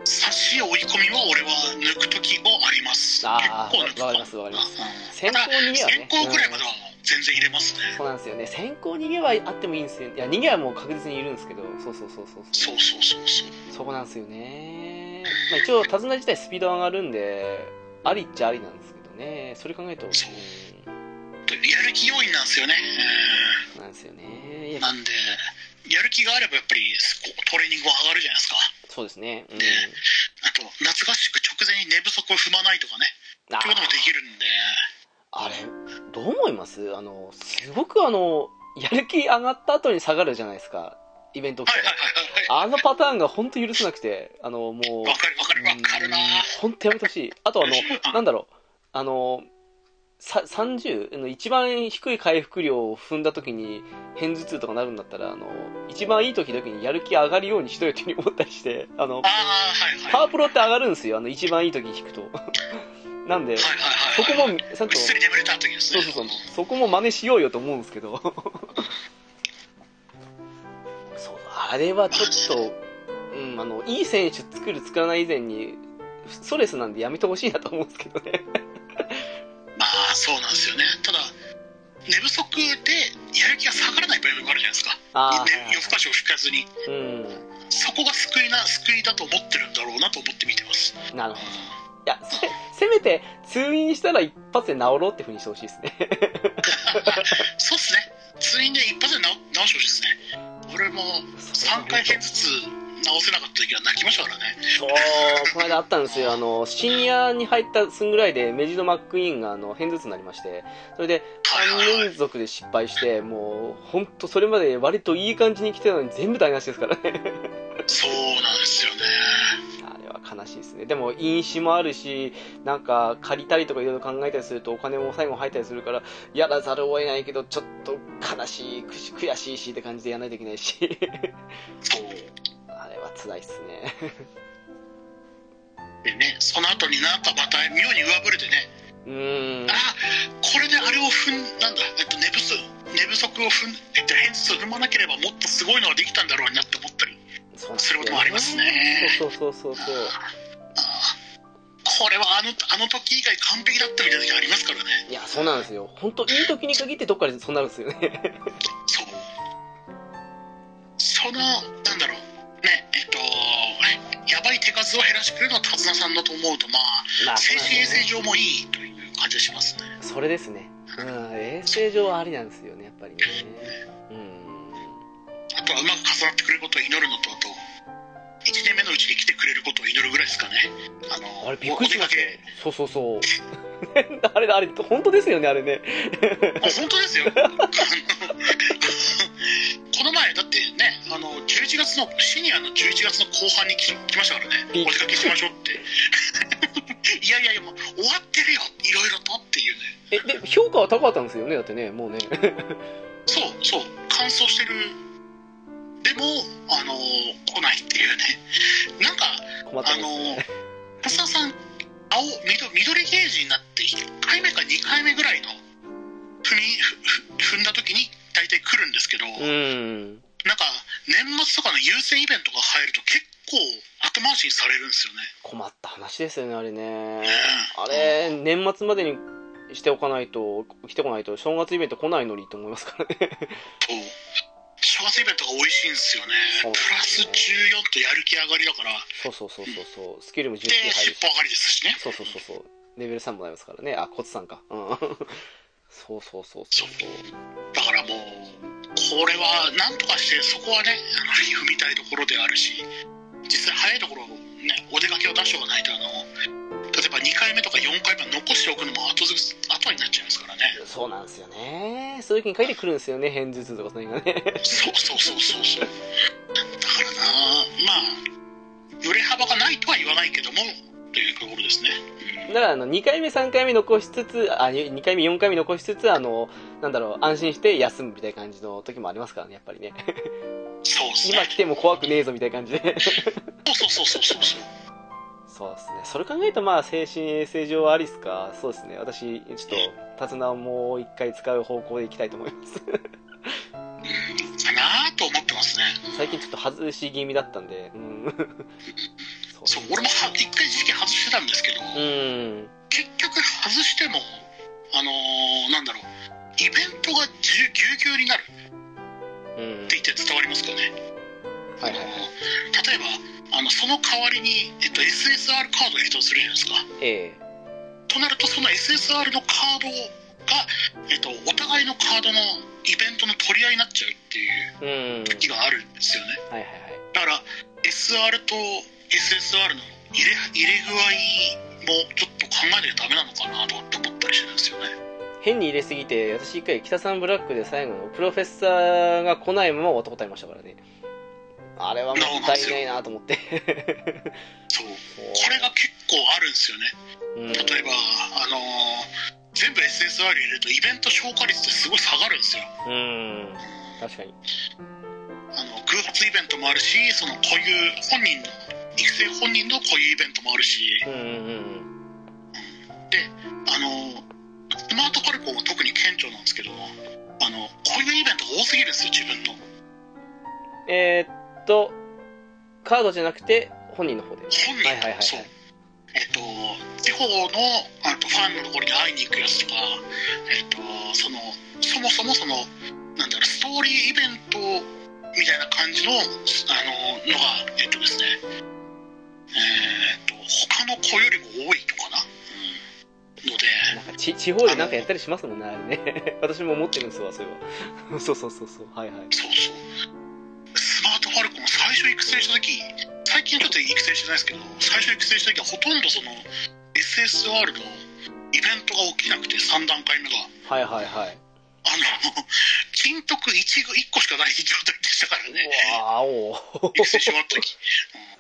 差し追い込みは俺は抜く時もあります。あー結構抜くわかりますわかりますうん先行逃げはね先行ぐらいまでは全然入れますね。そうなんですよね。先行逃げはあってもいいんですよ。いや、逃げはもう確実にいるんですけど、そうそうそうそうそう。そうそうそうそう。そこなんですよね。まあ一応、手綱自体スピード上がるんで、ありっちゃありなんですけどね。それ考えると、そううやる気要因なんですよね。ん、なんですよね。なんで、やる気があればやっぱりトレーニングも上がるじゃないですか。そうですね。うん。あと、夏合宿直前に寝不足を踏まないとかね。あそういうこともできるんで、あれ、どう思います？あの、すごくあの、やる気上がった後に下がるじゃないですか。イベント来たはいはいら。はいあのパターンが本当許せなくて、あの、もうはい。、わかるわかるわかるな本当やめてほしい。あとあの、なんだろう、あの、さ30あの一番低い回復量を踏んだ時に偏頭痛とかなるんだったらあの一番いい時だけにやる気上がるようにしといてに思ったりしてあの。パワープロって上がるんですよあの一番いい時引くと なんで。そこもちゃんぐと。そうそうそうそこも真似しようよと思うんですけどあれはちょっと、うん、あのいい選手作る作らない以前にストレスなんでやめてほしいなと思うんですけどねまあ、そうなんですよね。ただ、寝不足でやる気が下がらない場合もあるじゃないですか。あーね夜更かしを吹かずに。うんそこが救いな、救いだと思ってるんだろうなと思って見てます。なるほど。いや、せ、せめて、通院したら一発で治ろうって風にしてほしいですね。そうっすね。通院で一発で直直してほしいですね。俺も3回片頭痛直せなかった時は泣きましたからね。そう、この間あったんですよ。あの、シニアに入ったすんぐらいで、メジドマックイーンが、あの、偏頭痛になりまして、それで、3連続で失敗して、もう、ほんと、それまで割といい感じに来てたのに全部台無しですからね。そうなんですよね。あれは悲しいですね。でも、飲酒もあるし、なんか、借りたりとかいろいろ考えたりすると、お金も最後入ったりするから、やらざるを得ないけど、ちょっと悲しい、悔しいしって感じでやらないといけないし。あれは辛いっすね。でね、その後になんかまた妙に上振れてね、うーん。あこれであれを踏んなんだ、えっと、寝不足寝不足を踏ん、えっと、偏頭痛を踏まなければもっとすごいのができたんだろうなって思ったり、そうなんすることもありますねそうそうそうそうそう。あーこれはあのあの時以外完璧だったみたいな時ありますからね。いや、そうなんですよ。本当いい時に限ってどっかでそうなるんですよね。そう。その、なんだろう、ね、えっと、やばい手数を減らしてくれるのは手綱さんだと思うと、ままああ、精神衛生上もいいという感じがしますね。それですね。うん、衛生上はありなんですよね、やっぱりね。うん。あとはうまく重なってくれることを祈るのと、あと、1年目のうちに来てくれることを祈るぐらいですかね。あの、あれびっくりしましたそうそうそう。あれ、あれ、本当ですよね、あれね。けあ本当ですよ。この前、だってね、あの、11月の、シニアの11月の後半に来来ましたからね、お出かけしましょうって。いやいやいや、もう終わってるよ、いろいろとっていうね。え、で、評価は高かったんですよね、だってね、もうね。そうそう乾燥してるでもあの来ないっていうねなんか困ったもんですね。安田さん青緑緑ゲージになって1回目か2回目ぐらいの踏み踏んだ時に大体来るんですけど、うん。なんか年末とかの優先イベントが入ると結構後回しにされるんですよね困った話ですよね、あれねね。あれ、年末までにしておかないと、来てこないと、正月イベント来ないのにって思いますからね。そう正月イベントが美味しいんですよねそうプラス14とやる気上がりだからそうそうそうそうそう。スキルも19で入るし。尻尾上がりですしねそうそうそうそう。レベル3もなりますからね。あ、コツさんか。うん。そうそうそうそう。だからもう、これはなんとかして、そこはね、あの踏みたいところであるし、実際早いところ、ね、お出かけを出しておかないと、あのば2回目とか4回目残しておくのも後ず後になっちゃいますからね。そうなんですよね。そういう時に限ってくるんですよね。偏頭痛とかその辺がね。そうそうそうそうそう。だからな、まあ、売れ幅がないとは言わないけども、というところですね。うんだから、あの、2回目、3回目残しつつ、あ、2回目、4回目残しつつ、あの、なんだろう、安心して休むみたいな感じの時もありますからね、やっぱりね。そうね。今来ても怖くねえぞみたいな感じで。そうそうそうそうそう。そうですね。それ考えると、まあ、精神衛生上ありっすか？そうですね。私、ちょっと、手綱をもう一回使う方向でいきたいと思います。うん、かなと思ってますね。最近ちょっと外し気味だったんで、うん。そう、俺もは一回時期外してたんですけど、うん。結局外しても、あのーなんだろう、イベントがじゅぎゅうぎゅうになるうんっ。て言って伝わりますかね。はいはい例えば、あのその代わりに、えっと、SSR カードが必要するじゃないですか。えとなると、その SSR のカードが、えっと、お互いのカードのイベントの取り合いになっちゃうっていう。時があるんですよね。はいはいはい。だから SR と SSR の入れ入れ具合もちょっと考えなきゃダメなのかなと思ったりしてるんですよね。変に入れすぎて、私一回北さんブラックで最後のプロフェッサーが来ないまま終わったことありましたからね。あれはもったいないなと思って。そう。これが結構あるんですよね。うん。例えば、あのー全部 SSR 入れるとイベント消化率ってすごい下がるんですよ。うん。確かに。あの偶発イベントもあるし、その固有本人の育成本人の固有イベントもあるし、うんうんうん。あのスマートファルコンは特に顕著なんですけども、あの固有イベントが多すぎるんですよ、自分の。えー、っと、カードじゃなくて、本人の方で。本人はいはいはいはいそう。えっと、地方のあとファンのところに会いに行くやつとか、えっと、その、そもそもその、なんだろう、ストーリーイベントみたいな感じの、あの、のが、えっとですね、えっと、他の子よりも多いとかな？うん、ので、なんかち、地方でなんかやったりしますもんね、あれね。私も思ってるんですわ、それは。そうそうそうそう。はいはい。そうそう。スマートファルコン最初育成した時最近ちょっと育成してないですけど、最初育成した時はほとんどその SSR のイベントが起きなくて、3段階目が。はいはいはい。あの、金徳 1, 1個しかない状態でしたからね、うわーお育成し終わった時。うん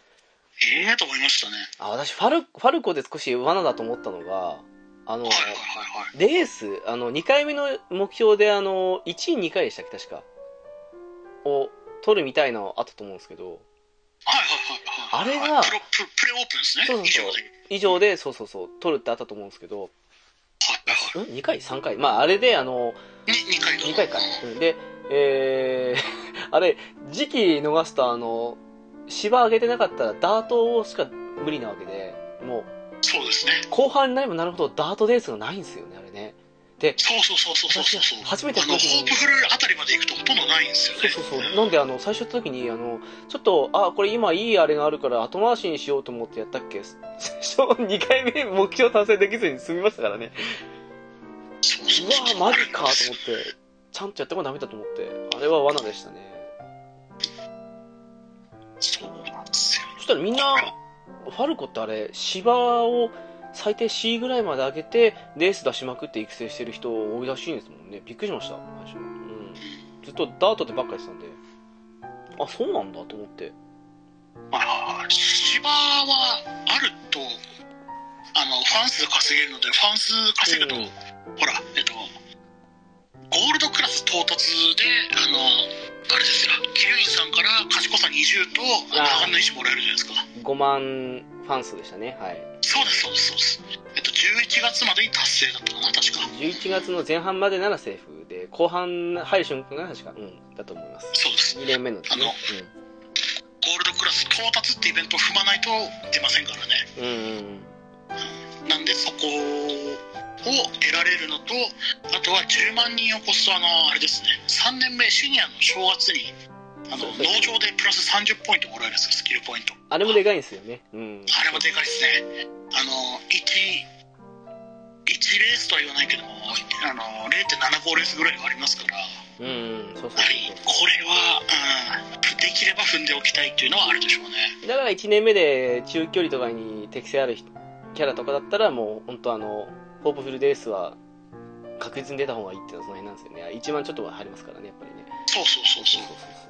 ええと思いましたね。あ、私、ファル、ファルコで少し罠だと思ったのが、あのはい、はいはいはい。レース、あの、2回目の目標で、あの、1位2回でしたっけ、確か。を取るみたいなのあったと思うんですけど、はいはいはいはい。あれがプロププレオープンですね、そうそうそう以上で。以上で、そうそうそう、取るってあったと思うんですけど、はいはいはん ?2 回 ?3 回？まあ、あれで、あの、い。に2回だ2回か。うんで、えー、あれ、時期逃すと、あの、芝上げてなかったらダートしか無理なわけで、もう、そうですね。後半になればなるほどダートレースがないんですよね、あれね。で、そうそうそうそうそうそう。私初めてあの、ホープフルあたりまで行くとほとんどないんですよね。そうそうそう。なんで、あの、最初やった時に、あの、ちょっと、あ、これ今いいあれがあるから後回しにしようと思ってやったっけ？最初2回目目標達成できずに済みましたからね。そうわマジかと思って、ちゃんとやってもダメだと思って、あれは罠でしたね。そうなんですよ。そしたらみんな、ファルコってあれ、芝を最低 C ぐらいまで上げて、レース出しまくって育成してる人多いらしいんですもんね。びっくりしました、最初。うん。ずっとダートでばっかりしてたんで。あ、そうなんだと思って。まあ、芝はあると、あの、ファン数稼げるので、ファン数稼ぐと、うんほら、えっと、ゴールドクラス到達で、あの、あれですよ、桐生院さんから賢さ20と、あのあー鋼の石もらえるじゃないですか。5万ファン数でしたね。はい。そうです、そうです、そうです。えっと、11月までに達成だったかな、確か。11月の前半までならセーフで、後半入る瞬間が確か、うん、だと思います。そうです。2年目のですね。ゴールドクラス到達ってイベントを踏まないと出ませんからね。うん。うんうんなんでそこを得られるのと、あとは10万人を超すと、あの、あれですね、3年目シニアの正月に、あの、そうそう農場でプラス30ポイントもらえるんですよ、スキルポイント。あれもでかいんですよね。うん。あれもでかいですね。あの、1、1レースとは言わないけども、あの、0.75レースぐらいはありますから、うん、うん、そうそうそうやはり、これは、うん、できれば踏んでおきたいっていうのはあるでしょうね。だから1年目で中距離とかに適性あるキャラとかだったら、もう本当あの、ホープフルレースは確実に出た方がいいっていうのはその辺なんですよね。一番ちょっと入りますからね、やっぱりね。そうそうそうそう。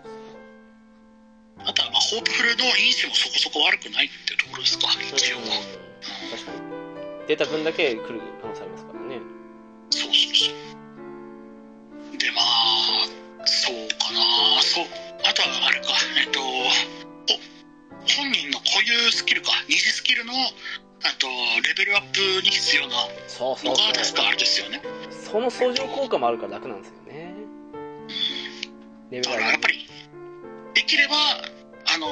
あとは、まあ、ホープフルの因子もそこそこ悪くないっていうところですか、一応は。うん確かに。出た分だけ来る可能性ありますからね。そうそうそう。で、まあ、そうかな。そう。あとは、あれか、えっと、お本人の固有スキルか、二次スキルの、あと、レベルアップに必要なそうそうそうか、あれですよね。その相乗効果もあるから楽なんですよね。レベルだからやっぱり、できれば、あの、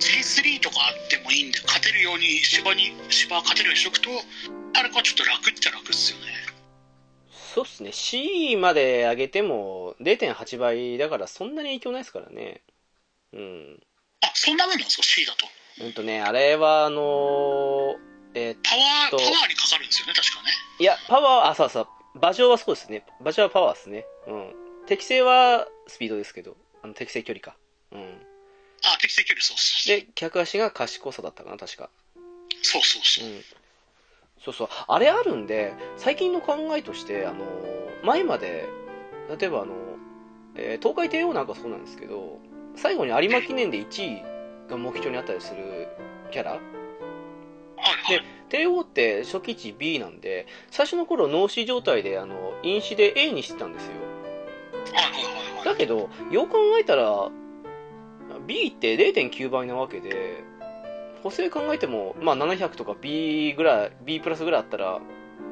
G3 とかあってもいいんで、勝てるように、芝に、芝勝てるようにしとくと、あれかちょっと楽っちゃ楽っすよね。そうっすね。C まで上げても0.8倍だからそんなに影響ないですからね。うん。あ、そんなもんなんですか、C だと。うんとね、あれはあのーえーパワー、とパワーにかかるんですよね、確かね。いや、パワー、あ、そうそう、馬上はそうですね。馬上はパワーですね。うん。適正はスピードですけど、あの適正距離か。うん。あ、適正距離そうっす。で、客足が賢さだったかな、確か。そうそうそうう。ん。そうそう。あれあるんで、最近の考えとして、あの、前まで、例えばあの、えー東海帝王なんかそうなんですけど、最後に有馬記念で1位が目標にあったりするキャラはいはい。帝王って初期値 B なんで、最初の頃脳死状態で、あの、因子で A にしてたんですよ。はいはいはいはい。だけど、よく考えたら、B って0.9倍なわけで、補正考えても、まあ700とか B ぐらい、B プラスぐらいあったら、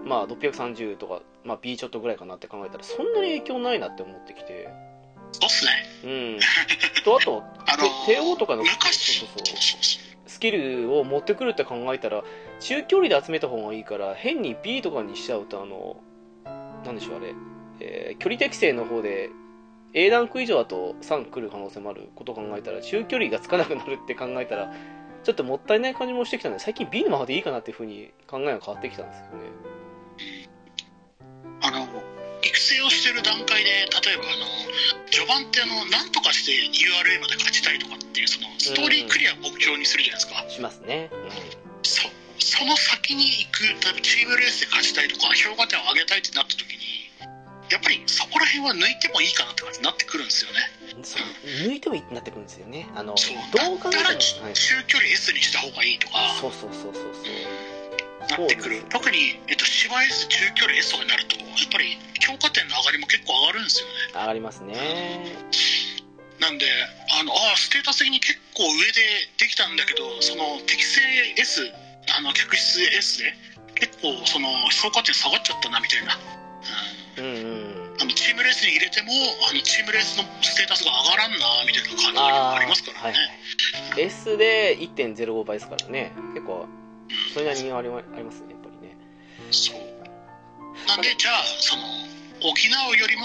まあ630とか、まあ B ちょっとぐらいかなって考えたら、そんなに影響ないなって思ってきて。そうっすね。うん。と、あと、あのー帝王とかの、そうそうそうスキルを持ってくるって考えたら、中距離で集めた方がいいから、変に B とかにしちゃうと、あの、なんでしょう、あれ、えー距離適正の方で、A ランク以上だと3来る可能性もあることを考えたら、中距離がつかなくなるって考えたら、ちょっともったいない感じもしてきたんで、最近 B のままでいいかなっていうふうに考えが変わってきたんですよね。あの、育成をしてる段階で、例えばあの、序盤ってあの、なんとかして URA まで勝ちたいとかっていう、その、ストーリークリアを目標にするじゃないですか。しますね。そその先に行く、例えばチームレースで勝ちたいとか、評価点を上げたいってなった時に、やっぱりそこら辺は抜いてもいいかなって感じになってくるんですよね。うん。そう抜いてもいいってなってくるんですよね。あの、そう。どう考えたら、はい、中距離 S にした方がいいとか、そうそうそうそうそう。なってくる。特に、えっと、芝 S、中距離 S とかになると、やっぱり評価点の上がりも結構上がるんですよね。上がりますね。なんで、あの、ああ、ステータス的に結構上でできたんだけど、その適正 S、あの、客室 S で、結構、その、評価点下がっちゃったな、みたいな。うん。あのチームレースに入れてもあのチームレースのステータスが上がらんなみたいな感じがありますからね、はいはい。S で1.05倍ですからね。結構それなりにありまありますねやっぱりね。そう。なんでじゃあその補うよりも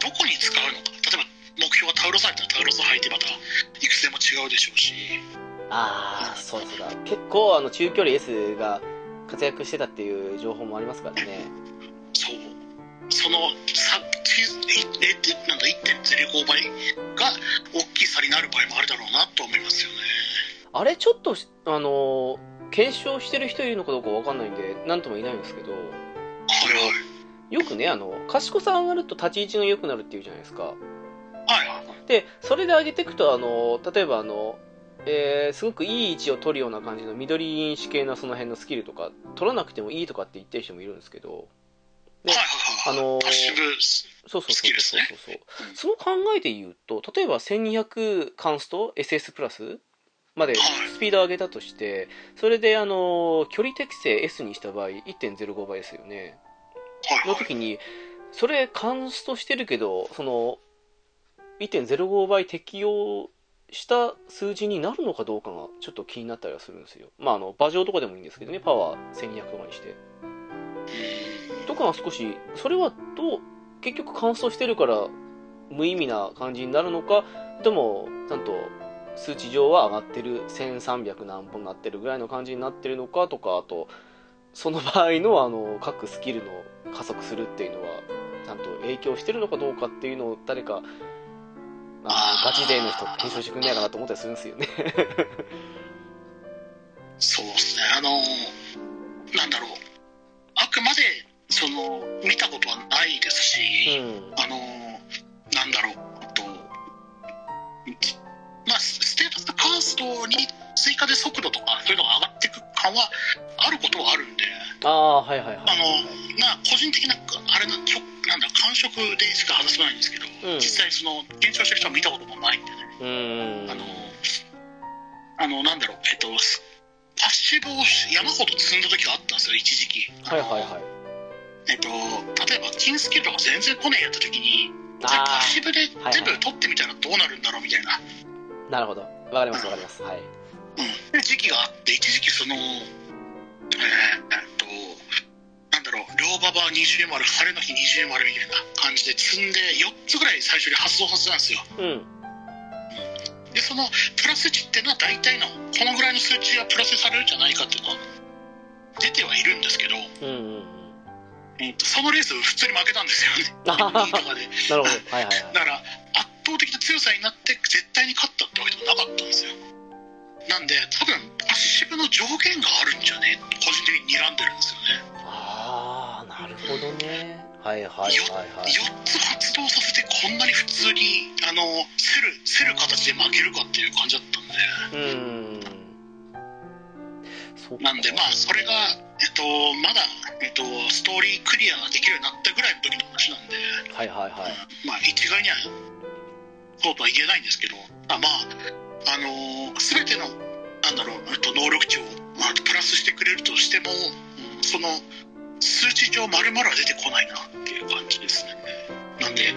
どこに使うのか。例えば目標がタウロス入ったらタウロス履いてまた育成も違うでしょうし。ああそうそうだ。結構あの中距離 S が活躍してたっていう情報もありますからねその差なんだ1.05倍が大きい差になる場合もあるだろうなと思いますよね。あれちょっとあの検証してる人いるのかどうかわかんないんでなんとも言えないんですけど。はいはい。よくねあの賢さ上がると立ち位置が良くなるっていうじゃないですか。はいはい。でそれで上げていくとあの例えばあの、えーすごくいい位置を取るような感じの緑因子系のその辺のスキルとか取らなくてもいいとかって言ってる人もいるんですけどではいはいはいあのーそうそうそうそうそう。そうその考えで言うと例えば1200カンスト SS プラスまでスピードを上げたとしてそれであの距離適正 S にした場合1.05倍ですよね。はいはい。の時にそれカンストしてるけどその1.05倍適用した数字になるのかどうかがちょっと気になったりはするんですよ。まああの馬上とかでもいいんですけどねパワー1200とかにしてとかが少しそれはどう結局乾燥してるから無意味な感じになるのかでもちゃんと数値上は上がってる1300何本になってるぐらいの感じになってるのかとかあとその場合のあの各スキルの加速するっていうのはちゃんと影響してるのかどうかっていうのを誰かあガチ勢の人検証してくんないかなと思ったりするんですよねそうですね、あの、なんだろう、あくまで、その、見たことはないですし、うんあの、なんだろう、あと、まあ、スステータスカーストに追加で速度とか、そういうのが上がっていく感はああることはあるんで、ああ、はいはいはい。あの、な、個人的な、あれな、きょなんだ、感触でしか話せないんですけど、うん実際その、検証してる人は見たこともないんでね、うーん。あの、あの、なんだろう、えっと、すパッシブを山ほど積んだ時があったんですよ、一時期。はいはいはい。えっと、例えば、金スキルとか全然来ねえやった時に、パあッシブではい全部取ってみたらどうなるんだろうみたいな、あ、なるほど。わかりますわかります。はい。うん、時期があって、一時期その、えー、えっと、なんだろう、両馬場二重丸、晴れの日二重丸みたいな感じで積んで、4つぐらい最初に発動させたんですよ。うん。で、そのプラス値っていうのは大体の、このぐらいの数値がプラスされるんじゃないかっていうのは出てはいるんですけど、うんうんうん。えっとそのレース普通に負けたんですよね。あはは2位とかで。なるほど。はいはいはい。だから圧倒的な強さになって絶対に勝ったってわけでもなかったんですよなんで多分足渋の上限があるんじゃねえと個人的に睨んでるんですよねああ、なるほどね。はいはいよはいはい。4つ発動させてこんなに普通にあの競る競る形で負けるかっていう感じだったんでうーん。なんでまあそれがえっとまだ、えっと、ストーリークリアができるようになったぐらいの時の話なんで、はいはいはい。まあ一概にはそうとは言えないんですけど。あまああのー全てのなんだろう、えっと、能力値を、まあ、プラスしてくれるとしても、うんその数値上丸々は出てこないなっていう感じですね。なんで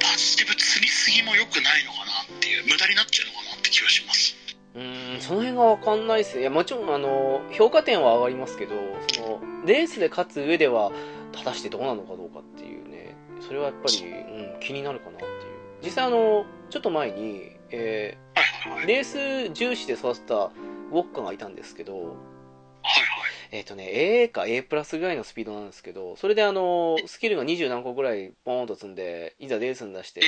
パッシブ積みすぎも良くないのかなっていう無駄になっちゃうのかなって気がしますうん、その辺がわかんないっすね。いや、もちろん、あの、評価点は上がりますけど、その、レースで勝つ上では、果たしてどうなのかどうかっていうね、それはやっぱり、うん、気になるかなっていう。実際あの、ちょっと前に、えーレース重視で育てたウォッカがいたんですけど、はいはい。えっ、とね、A か A プラスぐらいのスピードなんですけど、それであの、スキルが20何個ぐらいポーンと積んで、いざレースに出して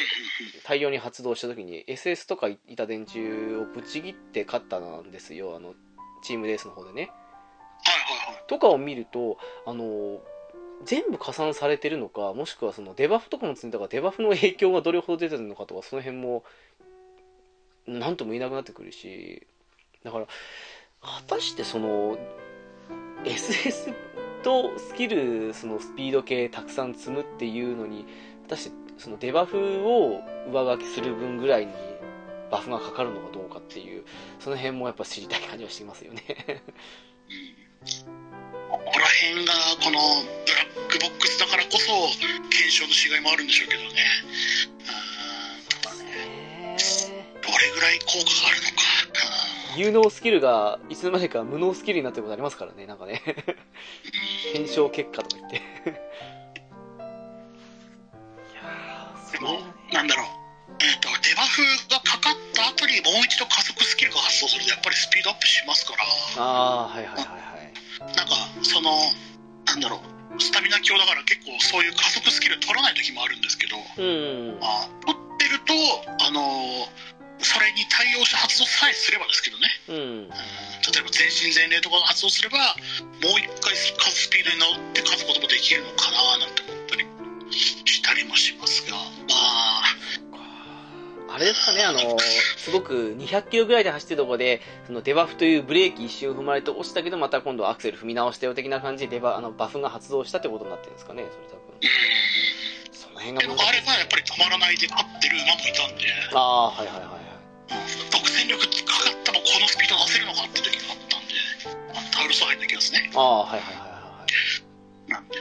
大量に発動した時に SS とかいた電柱をぶち切って勝ったんですよ、あの、チームレースの方でね。はいはいはい。とかを見ると、あの、全部加算されてるのか、もしくはそのデバフとかも積んだから、デバフの影響がどれほど出てるのかとか、その辺も、なんとも言えなくなってくるし、だから、果たしてその、SS とスキル、そのスピード系たくさん積むっていうのに、果たしてそのデバフを上書きする分ぐらいにバフがかかるのかどうかっていう、その辺もやっぱ知りたい感じはしてますよね。ここら辺がこのブラックボックスだからこそ検証のしがいもあるんでしょうけどね。うん。どれぐらい効果があるのか有能スキルがいつの間にか無能スキルになってることありますからね、なんかね。検証結果とか言って。いやー、でもそれがね。なんだろうえっ、とデバフがかかった後にもう一度加速スキルが発動するとやっぱりスピードアップしますからあー、はいはいはいはい。なんかそのなんだろうスタミナ強だから結構そういう加速スキル取らない時もあるんですけどうん。まあ、取ってると、あのそれに対応して発動さえすればですけどね、うん。うん例えば全身全霊とかが発動すれば、もう一回数スピードに乗って勝つこともできるのかななんて思ったりしたりもしますが、まあ、あれですかね、あの、すごく200キロぐらいで走ってるところで、そのデバフというブレーキ一瞬踏まれて落ちたけど、また今度アクセル踏み直したよ的な感じでデバ、あの、バフが発動したってことになってるんですかね、それ多分。うん、その辺でがもあればやっぱり止まらないで勝ってる馬もいたんで、ああ、はいはいはい独占力かかってもこのスピード出せるのかって時があったんで、あのタウルスハイの時ですね。ああ、はいはいはいはい。なんで、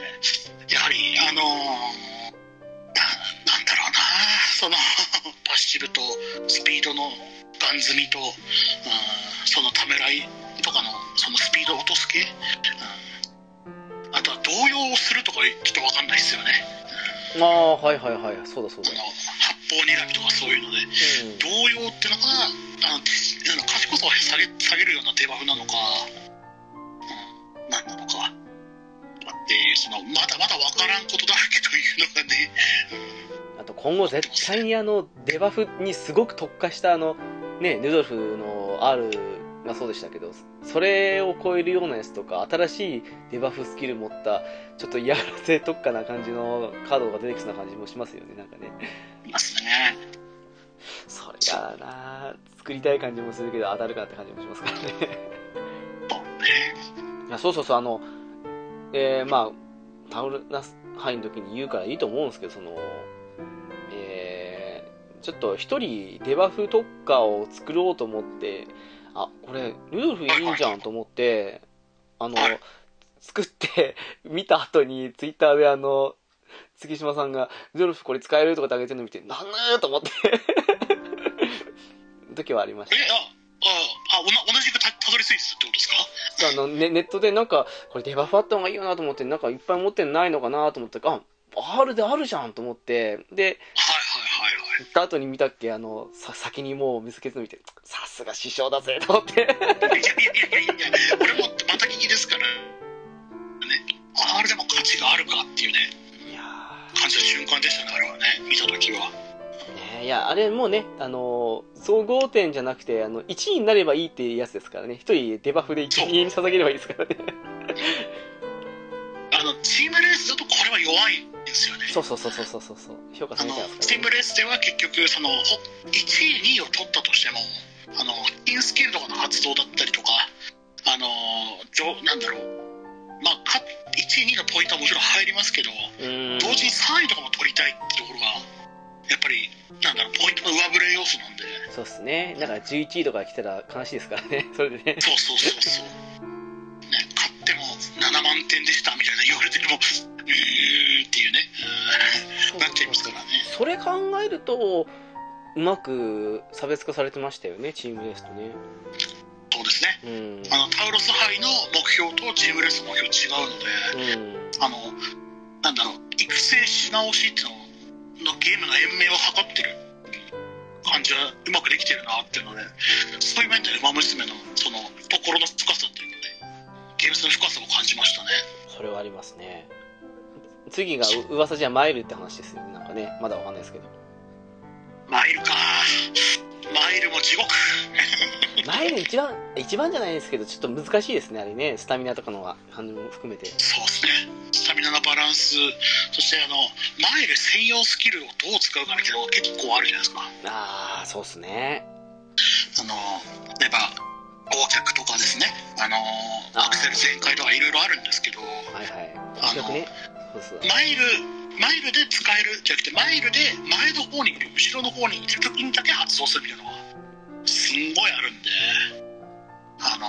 やはり、あのーななんだろうな、その パッシブとスピードのガン積みと、うんそのためらいとかのそのスピードを落とす系、うんあとは動揺をするとかちょっと分かんないですよね。ああ、はいはいはい。そうだそうだ。八方睨みとかそういうので、うん。動揺ってのが、あの賢さを下げ下げるようなデバフなのか、うん、何なのか。っていう、その、まだまだ分からんことだらけというのがね、あと今後絶対にあの、デバフにすごく特化したあの、ね、ヌドルフの R がそうでしたけど、それを超えるようなやつとか、新しいデバフスキル持った、ちょっと嫌がらせ特化な感じのカードが出てきそうな感じもしますよね、なんかね。いますね。それがな作りたい感じもするけど当たるかって感じもしますからね。そうね。いやそうそうそう、あの、えー、まあ、タオルナスハイの時に言うからいいと思うんですけど、その、えー、ちょっと一人デバフ特化を作ろうと思って、あ、これ、ルドルフいいんじゃんと思って、あのはい、作って、見た後に、ツイッターであの、月島さんが、ルドルフこれ使える？とかってあげてるの見て、なんなーと思って、時はありましたえ、。あ、あ、あ同じくたたどり着いてたってことですか？あのネネットでなんか、これデバフあった方がいいよなと思って、なんかいっぱい持ってないのかなと思って、あ、R であるじゃんと思って、で。行った後に見たっけ、あの、さ、先にもう見つけての見て、さすが師匠だぜと思って。いやいやいやいやいや、俺もまた聞きですから、ね、あれでも価値があるかっていうね、いや感じた瞬間でしたね、あれはね、見たときは。いや、あれもうね、あの、総合点じゃなくて、あの、1位になればいいっていうやつですからね。一人デバフで1位に捧げればいいですからね。あの、チームレースだとこれは弱いんですよね。そうそうそうそうそうそうそう。評価されてますチーからね。ムレースでは結局そのほ1位2位を取ったとしてもあのインスキルとかの発動だったりとかあのじょなんだろうまあか1位2位のポイントはもちろん入りますけど。同時に3位とかも取りたいってところがやっぱりなんだろうポイントの上振れ要素なんでそうっすね。だから11位とか来たら悲しいですからね。それでね。そうそうそうそう、ね、勝っても7万点でしたみたいな言われてもうーんっていうねうんなっちゃいますからねそれ考えると、うまく差別化されてましたよね、チームレースとね。そうですねうん。あのタウロス杯の目標とチームレースの目標違うので、うん。あのなんだろう育成し直しっていうののゲームの延命を図ってる感じはうまくできてるなっていうのでそういう面で「ウマ娘」のその心の深さっていうゲーム性の深さを感じましたねそれはありますね。次がう噂じゃマイルって話ですよね。なんかね、まだわかんないですけど。マイルかマイルも地獄 マイル一番、一番じゃないですけど、ちょっと難しいですね、あれね。スタミナとかの反応も含めて。そうですねスタミナのバランスそしてあのマイル専用スキルをどう使うかみたいなのが結構あるじゃないですかああ、そうっすね。あの例えば横脚とかですねあのアクセル全開とかいろいろあるんですけどはいはい。あの。マイルマイルで使えるじゃなくてマイルで前の方に後ろの方にいる時にだけ発動するみたいなのがすんごいあるんであの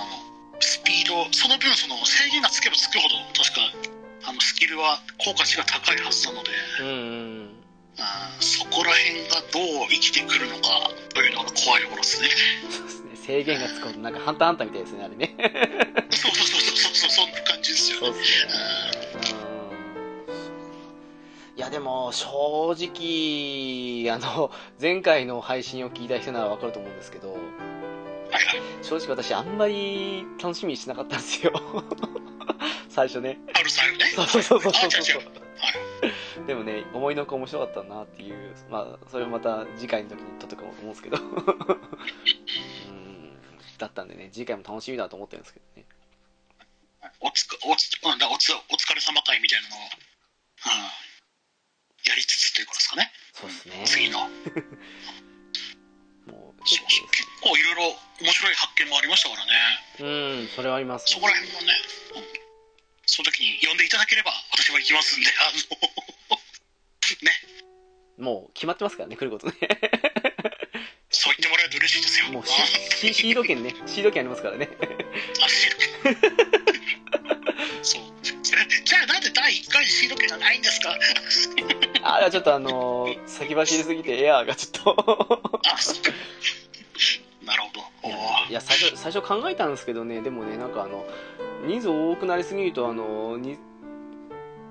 スピードその分その制限がつけばつくほど確かあのスキルは効果値が高いはずなのでうんそこら辺がどう生きてくるのかというのが怖いところですね。制限がつくこと、なんかハンターハンターみたいですね、あれね。そうそうそうそうそうそんな感じですよね。そうっすね。いやでも正直あの前回の配信を聞いた人なら分かると思うんですけど正直私あんまり楽しみにしなかったんですよ。最初ね。あるサイルね。そうそうそうそうあそう。違うでもね思いのほか面白かったなっていうまあそれをまた次回の時に撮っとくと思うんですけど。うんだったんでね次回も楽しみだと思ってるんですけどね。おつかおつなんだおつお疲れ様会みたいなのを、うん、やりつつということですかね。そうですね。次の。もう結構いろいろ面白い発見もありましたからね。構うんそれはありますそこら辺もね、うん、その時に呼んでいただければ私は行きますんであの ね。もう決まってますからね来ることね そう言ってもらえると嬉しいですよ。もうあシシシード権ね、シード権ありますからね。あシード権。そう。じゃあなんで第1回にシード権じゃないんですか？あちょっとあのー先走りすぎてエアーがちょっと。あそうか。なるほど。いや最初、最初考えたんですけどね、でもね、なんかあの、人数多くなりすぎると、あの、日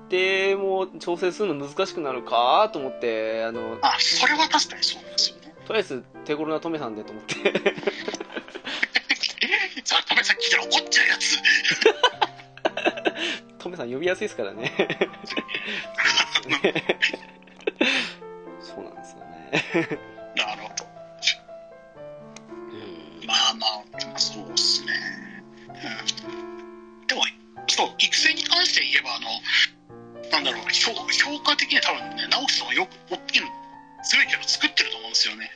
程も調整するの難しくなるかと思って、あの、あそれは確かにそうなんですよねとりあえず手頃なトメさんでと思って、さあ、ためさん聞いたら怒っちゃうやつ。トメさん呼びやすいですからね。そうなんですよね。なるほど。うんまあまあ、そうですね。うん。でも、そう、育成に関して言えば、あの、なんだろう、評評価的には多分ね、直樹さんはよく、大きいの、強いキャラ作ってると思うんですよね。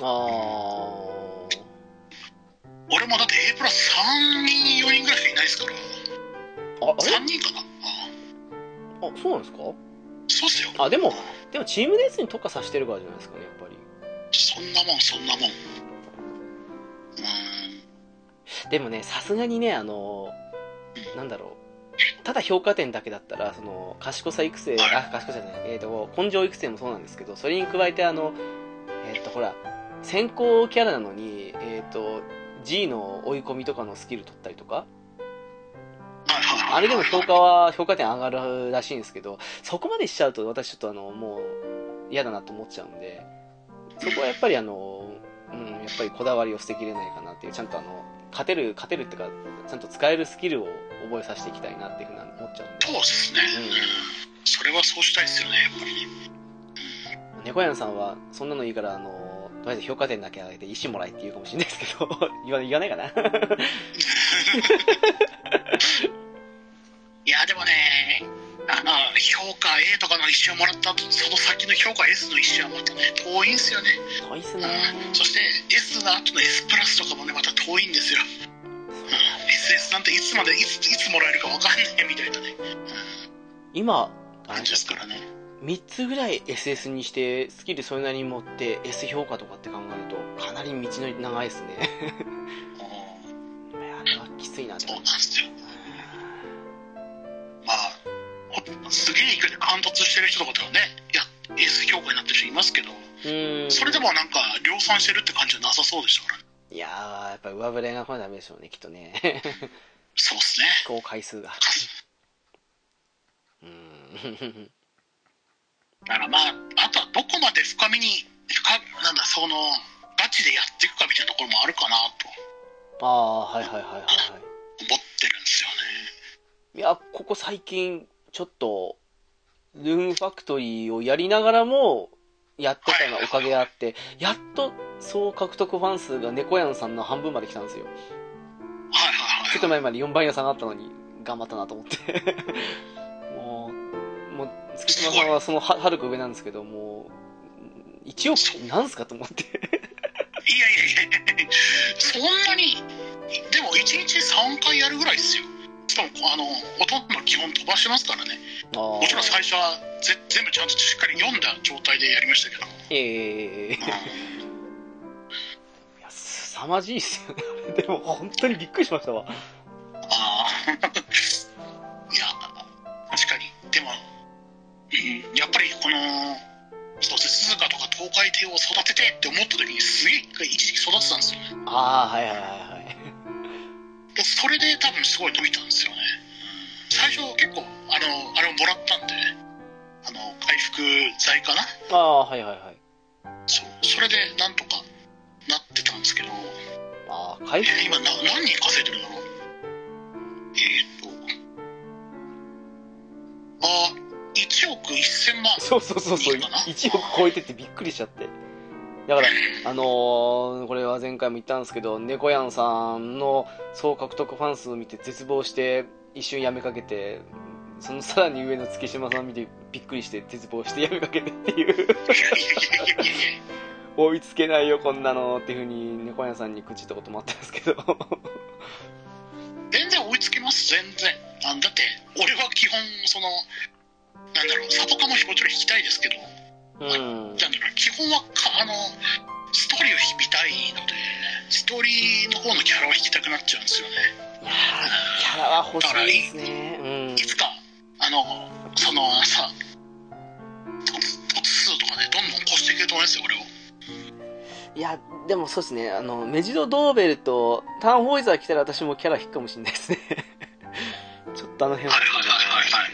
あー。俺もだって A プラス3人、4人ぐらいしかいないですから、あ、あれ3人かな？うんあ、そうなんですか？そうっすよ。あ、でも、でもチームレースに特化させてるからじゃないですかね、やっぱり。そんなもん、そんなもん。うん。でもね、さすがにね、あの、なんだろう。ただ評価点だけだったら、その、賢さ育成、はい。あ、賢さじゃない、えっ、と、根性育成もそうなんですけど、それに加えて、あの、えっ、と、ほら、先行キャラなのに、えっ、と、G の追い込みとかのスキル取ったりとか。あれでも評価は、評価点上がるらしいんですけど、そこまでしちゃうと私ちょっとあの、もう嫌だなと思っちゃうんで、そこはやっぱりあの、うん、やっぱりこだわりを捨てきれないかなっていう、ちゃんとあの、勝てる、勝てるっていうか、ちゃんと使えるスキルを覚えさせていきたいなっていうふうに思っちゃうんで。そうですね。うんうん。それはそうしたいですよね、やっぱりね。猫屋さんは、そんなのいいから、あの、とりあえず評価点だけ上げて石もらえって言うかもしれないですけど、言 わ言わないかな？いや、でもね、あの、評価 A とかの一種をもらった後、その先の評価 S の一種はまたね、遠いんですよね。遠いっすね。うん。そして S の後の S プラスとかもね、また遠いんですよ。うん。SS なんていつまで、いつ、いつもらえるかわかんねえみたいなね。うん。今、あ感じですからね。3つぐらい SS にしてスキルそれなりに持って S 評価とかって考えるとかなり道のり長いですね あれはきついなってそう思なんですよ。まあ、ほすげえ勢いで貫突してる人とかではね、いや、S 評価になってる人いますけど、それでもなんか量産してるって感じはなさそうでしたからね。いやーやっぱり上振れが来ないダメでしょうねきっとね。そうっすね。飛行回数が。うーん。だからまあ、あとはどこまで深みに、かなんだ、その、ガチでやっていくかみたいなところもあるかなと。ああはいはいはいはいはい。思ってるんですよね。いやここ最近ちょっとルームファクトリーをやりながらもやってたのがおかげあってやっと総獲得ファン数が猫やんさんの半分まで来たんですよはいはいはい。ちょっと前まで4倍の差があったのに頑張ったなと思って もうもう月島さんはそのははるか上なんですけどもう1億なんすかと思っていやいやいやいやそんなに、でも1日3回やるぐらいですよ。しかも、あの、ほとんど基本飛ばしてますからね。あもちろん最初はぜ全部ちゃんとしっかり読んだ状態でやりましたけど。ええいや凄まじいっすよねでも本当にびっくりしましたわああ。いや、確かに。でも、うん、やっぱりこの、そう、鈴鹿とか東海帝を育ててって思った時にすげえ一時期育てたんですよね。ああはいはいはいはいでそれで多分すごい伸びたんですよね。最初結構、あの、あれをもらったんで、あの、回復剤かな？ああはいはいはいそう。それでなんとかなってたんですけど、ああ回復えー今な何人稼いでるんだろう？えー、っと、あー、1億1000万。そうそうそうそういいかな？1億超えてってびっくりしちゃってだからあのーこれは前回も言ったんですけど猫やんさんの総獲得ファン数を見て絶望して一瞬やめかけてそのさらに上の月島さん見てびっくりして絶望してやめかけてっていう 追いつけないよこんなのっていうふうに猫やんさんに口ったこともあったんですけど全然追いつけます、全然。あだって、俺は基本、その、なんだろう、サポカももちろん弾きたいですけど、うんなんだろう、基本はか、あの、ストーリーを弾きたいので、ストーリーの方のキャラを弾きたくなっちゃうんですよね。いやーキャラは欲しいですねうんいつか、あの、そのさ、突数とかでどんどん越していけると思いますよ、俺を。いやでもそうですねあのメジロドーベルとターンホイザー来たら私もキャラ引くかもしれないですね ちょっとあの辺ははいはい。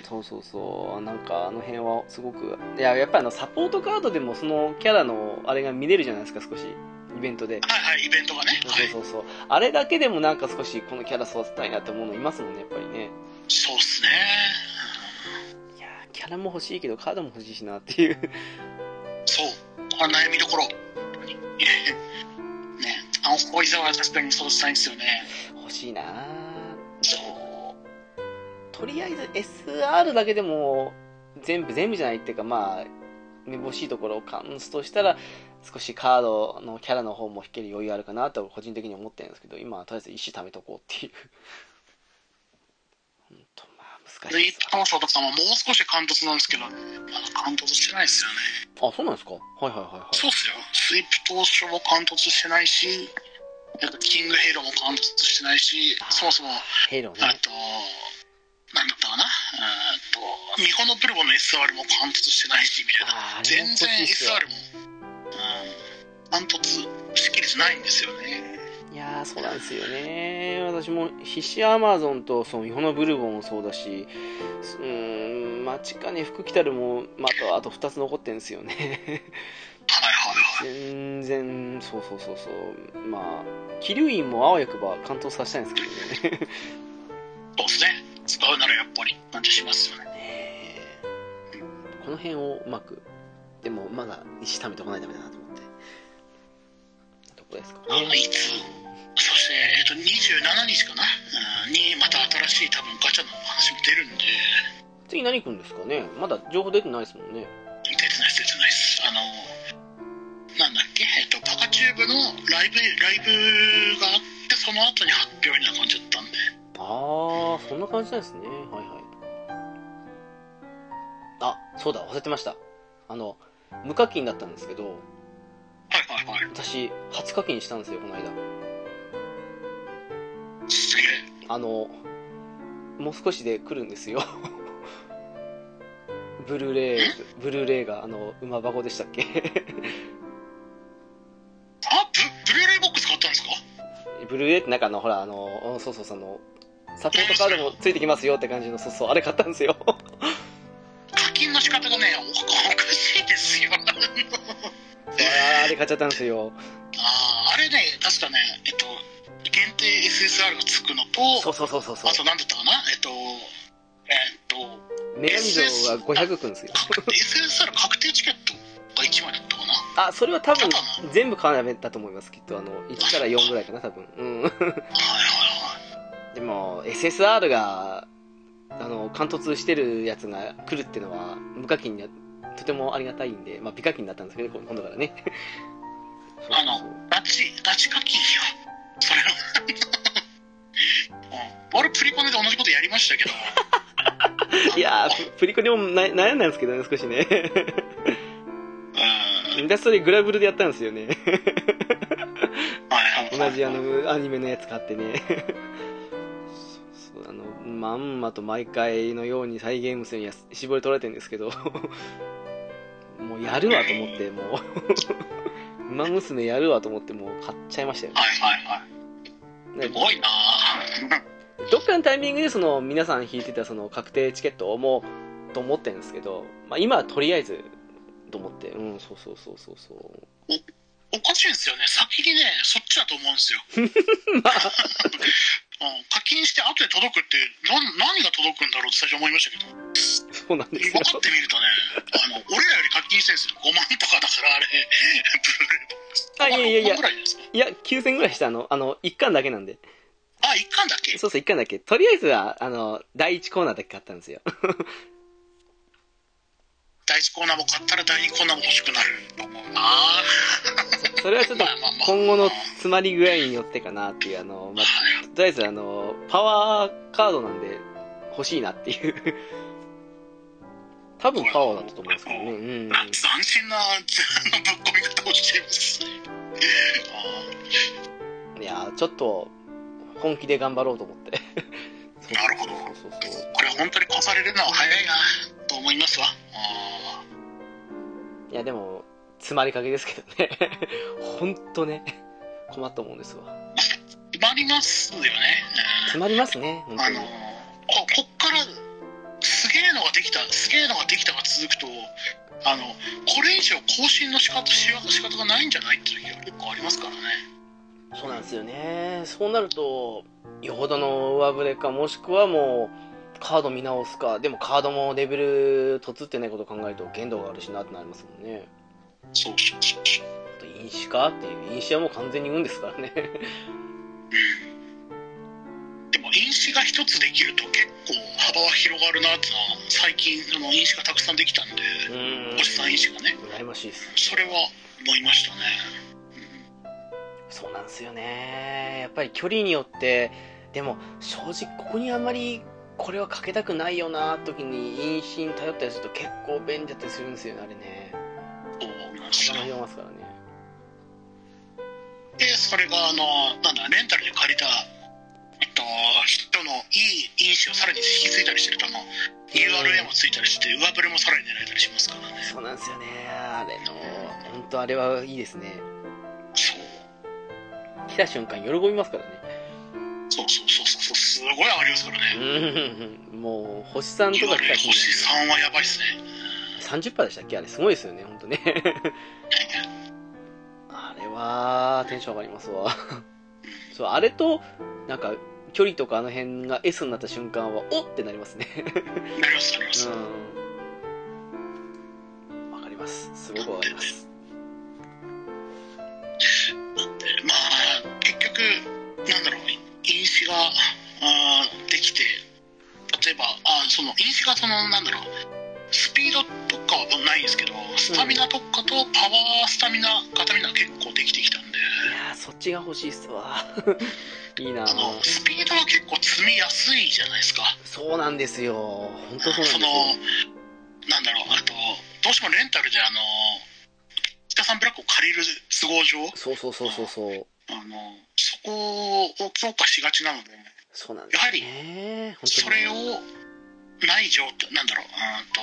そうそうそうなんかあの辺はすごくいややっぱりあのサポートカードでもそのキャラのあれが見れるじゃないですか少しイベントではいはい、イベントがね。そうはい。そうそうあれだけでもなんか少しこのキャラ育てたいなって思うのいますもんねやっぱりねそうっすね。いやーキャラも欲しいけどカードも欲しいしなっていうそう。これは悩みどころ。ね、あの、小井沢は確かに育てたいんですよね。欲しいなーそう。とりあえず SR だけでも全部全部じゃないっていうかまあめぼしいところをカンスとしたら少しカードのキャラの方も引ける余裕あるかなと個人的に思ってるんですけど今はとりあえず石貯めとこうっていう。本当まかスイーしいですプ闘争とかももう少し貫突なんですけど、まだ完凸してないですよね。あそうなんですか？はいはいはいはい。そうっすよ。スイープトウショウも完凸してないし、えっとキングヘイローも完凸してないし、そもそも、ヘイローね。あと、なんだったかな？えっと、ミホノブルボンの SR も完凸してないし、みたいな。全然 SR も、うん、完凸しきりじゃないんですよね。いやーそうなんですよね私も必死アマゾンとその日本のブルボンもそうだしうーんマチカネ福来たるも、まあ、あとあと2つ残ってるんですよねはいはいはい。全然そうそうそうそうまあ桐生院もあわよくば完投させたいんですけどねそうですね。使うならやっぱり感じしますよね。ねえ。この辺をうまくでもまだ石貯めておかないとダメだなと思って。どこですか？あねいつそして、えっと、27日かな、うん。にまた新しい多分ガチャの話も出るんで、次何来るんですかね？まだ情報出てないですもんね。出てないです、出てないです。あの、なんだっけ、えっと、パカチューブのライブ、ライブがあって、その後に発表みたいな感じだったんで、ああそんな感じなんですね。はいはい。あそうだ忘れてました。あの無課金だったんですけどはいはいはい。私初課金したんですよこの間。すげえ。あのもう少しで来るんですよ。ブルーレイブルーレイがあの馬箱でしたっけ？あ、ブ、ブルーレイボックス買ったんですか？ブルーレイってなんかあのほらあのそうそうそのサポートカードもついてきますよって感じのそうそうあれ買ったんですよ。課金の仕方がね、おおかしいですよ。ああれ買っちゃったんですよ。あーあれね、確かね、えっと、限定 SSR がつくのと、そうそうそうそうそう。あと何だったかな？えっと、えっと、女神像が500くんですよ。SSR 確定チケットが1枚だったかな？あそれは多分全部買わないだと思います。きっとあの1から4ぐらいかな多分。うん。はいはいはい。でも SSR があの貫突してるやつが来るっていうのは無課金にはとてもありがたいんで、まあ、美課金になったんですけどね今度からね あの、拉致、拉致課金よ。それは。うん俺、プリコネで同じことやりましたけど。いやーププリコにもな悩んだんですけどね少しねうん。インダストリーグラブルでやったんですよね。同じあのアニメのやつ買ってねまんまと毎回のようにサイゲームスには絞り取られてるんですけど もうやるわと思ってもう 馬娘やるわと思ってもう買っちゃいましたよねはいはいはい。ねすごいなぁ。どっかのタイミングでその皆さん引いてたその確定チケットをもうと思ってるんですけど、まあ、今はとりあえずと思ってうんそうそうそうそうそうおかしいんですよね。先にね、そっちだと思うんですよ。まあうん課金して後で届くってな何が届くんだろうって最初思いましたけど。そうなんですよ。分かってみるとねあの俺らより課金してるんですよ5万とかだからあれ。ブルーレイあいやいやいや。5万ぐらいや9000ぐらいしたあの。あの1巻だけなんで。あ一巻だけ？そうそう、一巻だけ。とりあえずは、あの、第一コーナーだけ買ったんですよ。第一コーナーも買ったら第二コーナーも欲しくなると思うなそれはちょっと今後の詰まり具合によってかなっていう、あの、まあ、とりあえずあの、パワーカードなんで欲しいなっていう。多分パワーだったと思うんですけどね。うん。斬新なぶっ込み方をしていますいや、ちょっと、本気で頑張ろうと思って。なるほどそうそうそうこれ本当に越されるのは早いなと思いますわあいや、でも、詰まりかけですけどね。ほんとね、困ったもんですわ。ー決まりますよね詰まりますね、本当にあの。ここっからすげえのができたすげえのができたが続くとあのこれ以上更新の仕方しわ仕方がないんじゃないっていう結構ありますからねそうなんですよね。そうなると、よほどの上振れか、もしくはもう、カード見直すか、でもカードもレベルとつってないことを考えると限度があるしなってなりますもんね。そうそうそうそうあと、飲酒かっていう、飲酒はもう完全に運ですからね。でも飲酒が一つできると結構幅は広がるなってのは最近あの飲酒がたくさんできたんでうーん。おじさん飲酒がね羨ましいです。それは思いましたねそうなんですよね。やっぱり距離によって、でも正直ここにあんまりこれはかけたくないよな時に陰信頼ったりすると結構便利だったりするんですよねあれね。そうなんですよ幅が広ますからねでそれがあのなんだレンタルで借りたえっと人のいい因子をさらに引き継いだりしてるとあの URA もついたりして上振れもさらに狙えたりしますからね。そうなんですよね。あれの本当あれはいいですね。そう来た瞬間喜びますからね。そうそうそうそうそうすごい上がりますからうねん。もう星さんとか来た日星3はやばいっすね。30%でしたっけあれ？すごいですよね本当ね。あれはテンション上がりますわ。そうあれとなんか距離とかあの辺が S になった瞬間はおってなりますね。なりますなります、うん。わかります。すごくわかりますまあ結局なんだろう因子があーできて例えばあその因子がそのなんだろうスピード特化はないんですけどスタミナ特化とパワースタミナ型みんな結構できてきたんで。いやーそっちが欲しいっすわ。いいなあのスピードは結構積みやすいじゃないですか。そうなんですよ。本当そうなんですよ。そのなんだろうあとどうしてもレンタルであの北さんブラックを借りる都合上そうそうそうそうそう。あのそこを強化しがちなのでそうなんですよね。本当にそれをない状態なんだろううと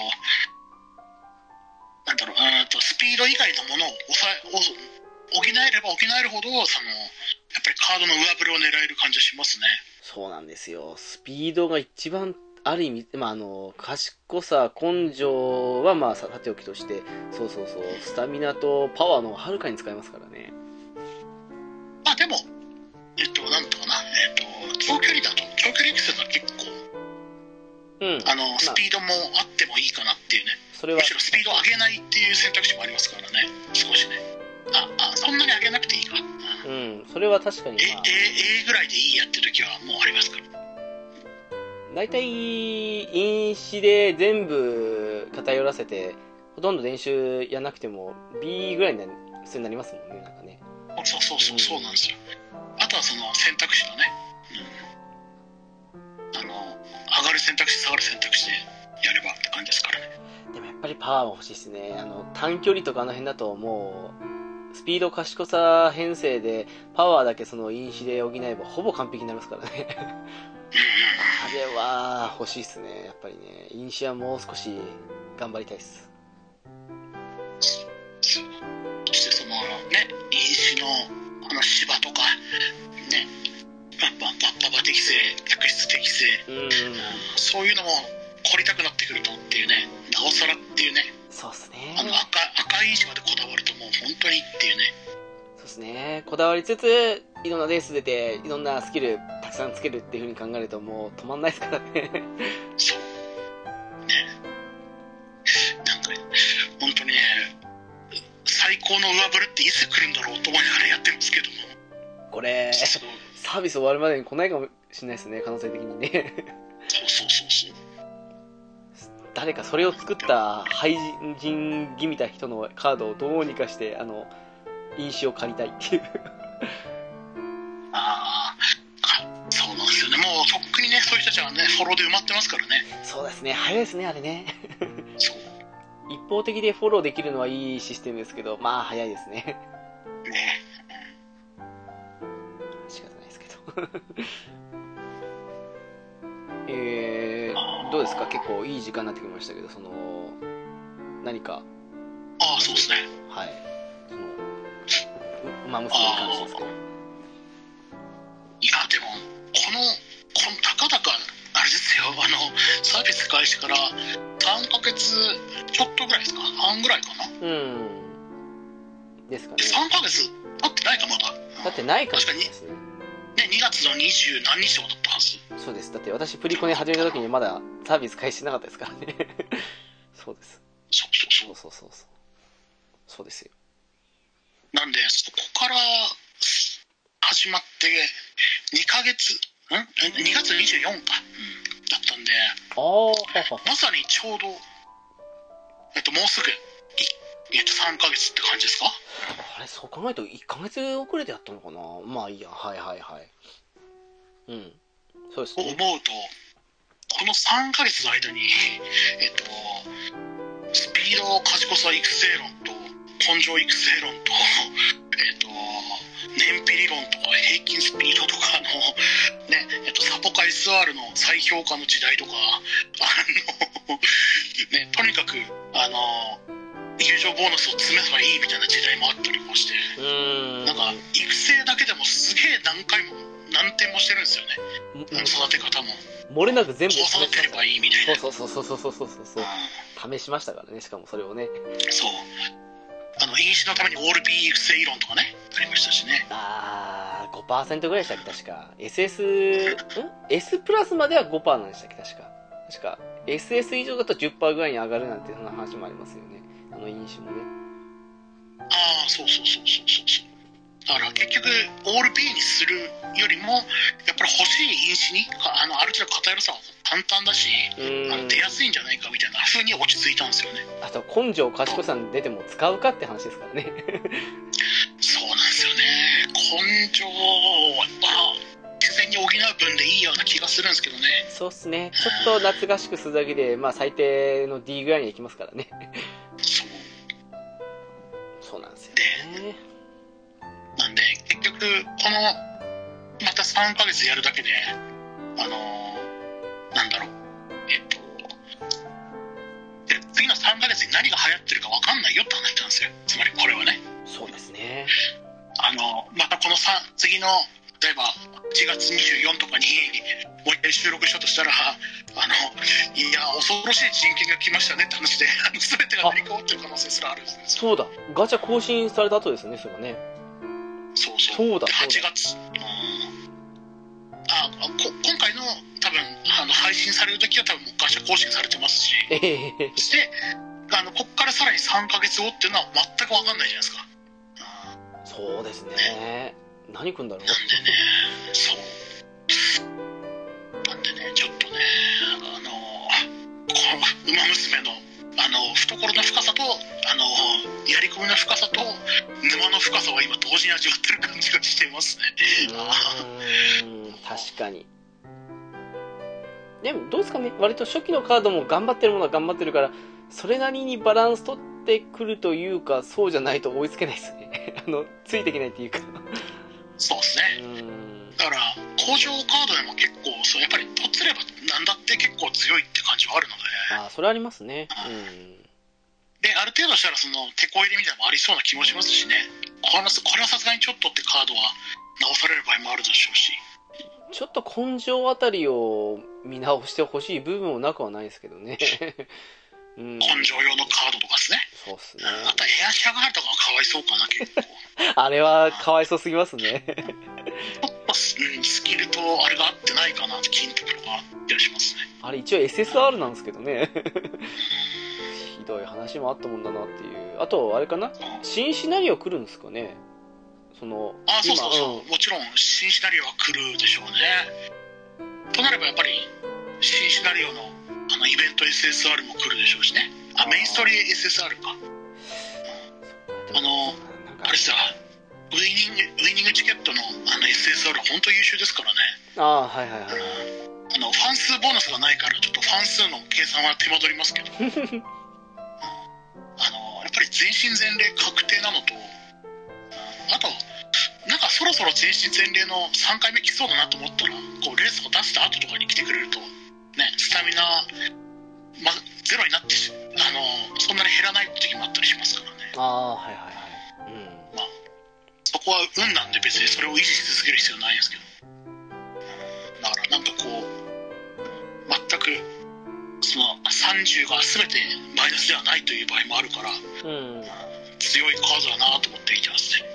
なんだろううとスピード以外のものを抑えを補えれば補えるほどそのやっぱりカードの上振れを狙える感じがしますね。そうなんですよ。スピードが一番、ある意味、まあ、あの、賢さ、根性は、まあ、ささておきとして、そうそうそう、スタミナとパワーのはるかに使えますからね。まあでもえっとなんとかなえっと長距離だと長距離エクセルは結構うん。あのスピードもあってもいいかなっていうね。それはむ、しろスピードを上げないっていう選択肢もありますからね。少しね。ああそんなに上げなくていいか、うん。うん、それは確かに、えまあ、A, A ぐらいでいいやってる時はもうありますから大体、因子で全部偏らせて、ほとんど練習やなくても、B ぐらいにな普通になりますもんね、なんかね。そうそうそうそうなんですよあとはその選択肢のね、うん、あの上がる選択肢下がる選択肢でやればって感じですからねでもやっぱりパワーも欲しいですね。あの、短距離とかあの辺だともう、スピード賢さ編成で、パワーだけその因子で補えばほぼ完璧になりますからね。あれは欲しいっすね。やっぱりね。因子はもう少し頑張りたいっす。そしてそのね因子のあの芝とかねバッバッババ適正客室適正うん。そういうのも凝りたくなってくるとっていうねなおさらっていうねそうっすね。あの赤赤い因子までこだわるともう本当にっていうねそうですね。こだわりつつ、いろんなレース出て、いろんなスキルたくさんつけるっていう風に考えるともう止まんないですからね。そうねなんかね本当にね最高の上振れっていつ来るんだろうと思いながらやってますけどもこれ、サービス終わるまでに来ないかもしれないですね、可能性的にね。そうそうそうそう誰かそれを作った廃人気みた人のカードをどうにかして、あの、印紙を借りたいっていう。ああそうなんですよね。もうとっくにねそういう人たちはねフォローで埋まってますからね。そうですね、早いですね、あれね。そう。一方的でフォローできるのはいいシステムですけど、まあ早いですね。ね。仕方ないですけど。えー、どうですか？結構いい時間になってきましたけど、その、何か、ああそうですね。はい、その、う馬娘に関してですけど。いやでもこのこのたかだかあれですよあのサービス開始から3ヶ月ちょっとぐらいですか？半ぐらいかな？うん。ですかね。3ヶ月経ってないかまだだってないかもしれないですね。ね2月の20何日とかだったはずそうです。だって私プリコネ始めた時にまだサービス開始してなかったですからね。そうです。そうそうそうそうそう。そうですよ。なんでそこから始まって2ヶ月ん？2月24か、うん、だったんでまさにちょうどえっともうすぐいえっと3ヶ月って感じですか？あれ、そう考えると1ヶ月遅れてやったのかな？まあいいや。はいはいはい。うん。そうですと思うね。とこの3ヶ月の間に、えっと、スピード賢さ育成論と根性育成論と、燃費理論とか平均スピードとかの、ねえっと、サポカ SR の再評価の時代とかあの、ね、とにかくあの友情ボーナスを詰めればいいみたいな時代もあったりもしてなんか育成だけでもすげえ何回も何点もしてるんですよね。育て方も。漏れなく全部育てればたいな。そうそうそうそうそうそうそう試しましたからねしかもそれをね。そう。あの、飲酒のためにオール B 育成理論とかね、ありましたしね。あー、5%ぐらいでしたっけ、確か。SS、ん ?S プラスまでは5%なんでしたっけ、確か。確か。SS 以上だと10%ぐらいに上がるなんて、そんな話もありますよね。あの飲酒もね。ああ、そうそうそうそうそうそう。だから結局、オール B にするよりも、やっぱり欲しい飲酒に、あの、ある程度偏るさは簡単だし、うあの出。やすいんじゃないかみたいな風に落ち着いたんですよね。あと、根性賢さん出ても使うかって話ですからね。そうなんですよね。根性は、自然に補う分でいいような気がするんですけどね。そうっすね。ちょっと夏合宿するだけで、まあ最低の D ぐらいにはいきますからね。そう。そうなんですよね。局、この、また3ヶ月やるだけで、あのーなんだろう、えっと、で次の3ヶ月に何が流行ってるか分かんないよって話なんですよ。つまりこれはね。そうですね。あの、またこのさ次の、例えば、1月24とかに、もう一回収録したとしたら、あの、いや、恐ろしい人権が来ましたねって話で、あの全てが成り変わってる可能性すらあるんですね。そうだ。ガチャ更新された後ですよね、それはね。そうそう。そうだで8月。うんああこ今回の多分あの配信される時は多分もうガチャ更新されてますし、ええそしてあのこっからさらに3ヶ月後っていうのは全く分かんないじゃないですか。うんそうですね。何くんだろう。なんでね、そう。なんでね、ちょっとね、あの、この馬娘の、あの、懐の深さと、あの、やり込みの深さと、沼の深さは今同時に味わってる感じがしていますね。確かに。でも、どうですかね？割と初期のカードも頑張ってるものは頑張ってるから、それなりにバランス取ってくるというか、そうじゃないと追いつけないですね。あの、ついていけないっていうか。そうですね。だから、工場カードでも結構、そう、やっぱり、とっつればなんだって結構強いって感じはあるので、あ、それありますね。うん。で、ある程度したら、その、手こ入れみたいなのもありそうな気もしますしね。これはこれはさすがにちょっとってカードは直される場合もあるでしょうし。ちょっと根性あたりを見直してほしい部分もなくはないですけどね。うん。根性用のカードとかですね。そうっすね。あとエアシャガールとかはかわいそうかな、結構。あれはかわいそうすぎますね。ちょっとスキルとあれが合ってないかな金とかがあったりしますね。あれ一応 SSR なんですけどね。ひどい話もあったもんだなっていう。あと、あれかな？新シナリオ来るんですかね？その、あそうそうそう、うんもちろん新シナリオは来るでしょうね。となればやっぱり新シナリオのあのイベント SSR も来るでしょうしね。あ、メインストーリー SSR か。あのあれさ、ウイニングウイニングチケットのあの SSR 本当優秀ですからね。ああ、はいはいはい。あのファン数ボーナスがないからちょっとファン数の計算は手間取りますけど あのやっぱり全身全霊確定なのとあとなんかそろそろ全身全霊の3回目来そうだなと思ったらこうレースを出した後とかに来てくれるとねスタミナ、ま、ゼロになってしあのそんなに減らない時もあったりしますからねああ、はいはいはい。うん。そこは運なんで別にそれを維持し続ける必要ないんですけどだからなんかこう全くその30が全てマイナスではないという場合もあるからうん。強いカードだなと思って見てますね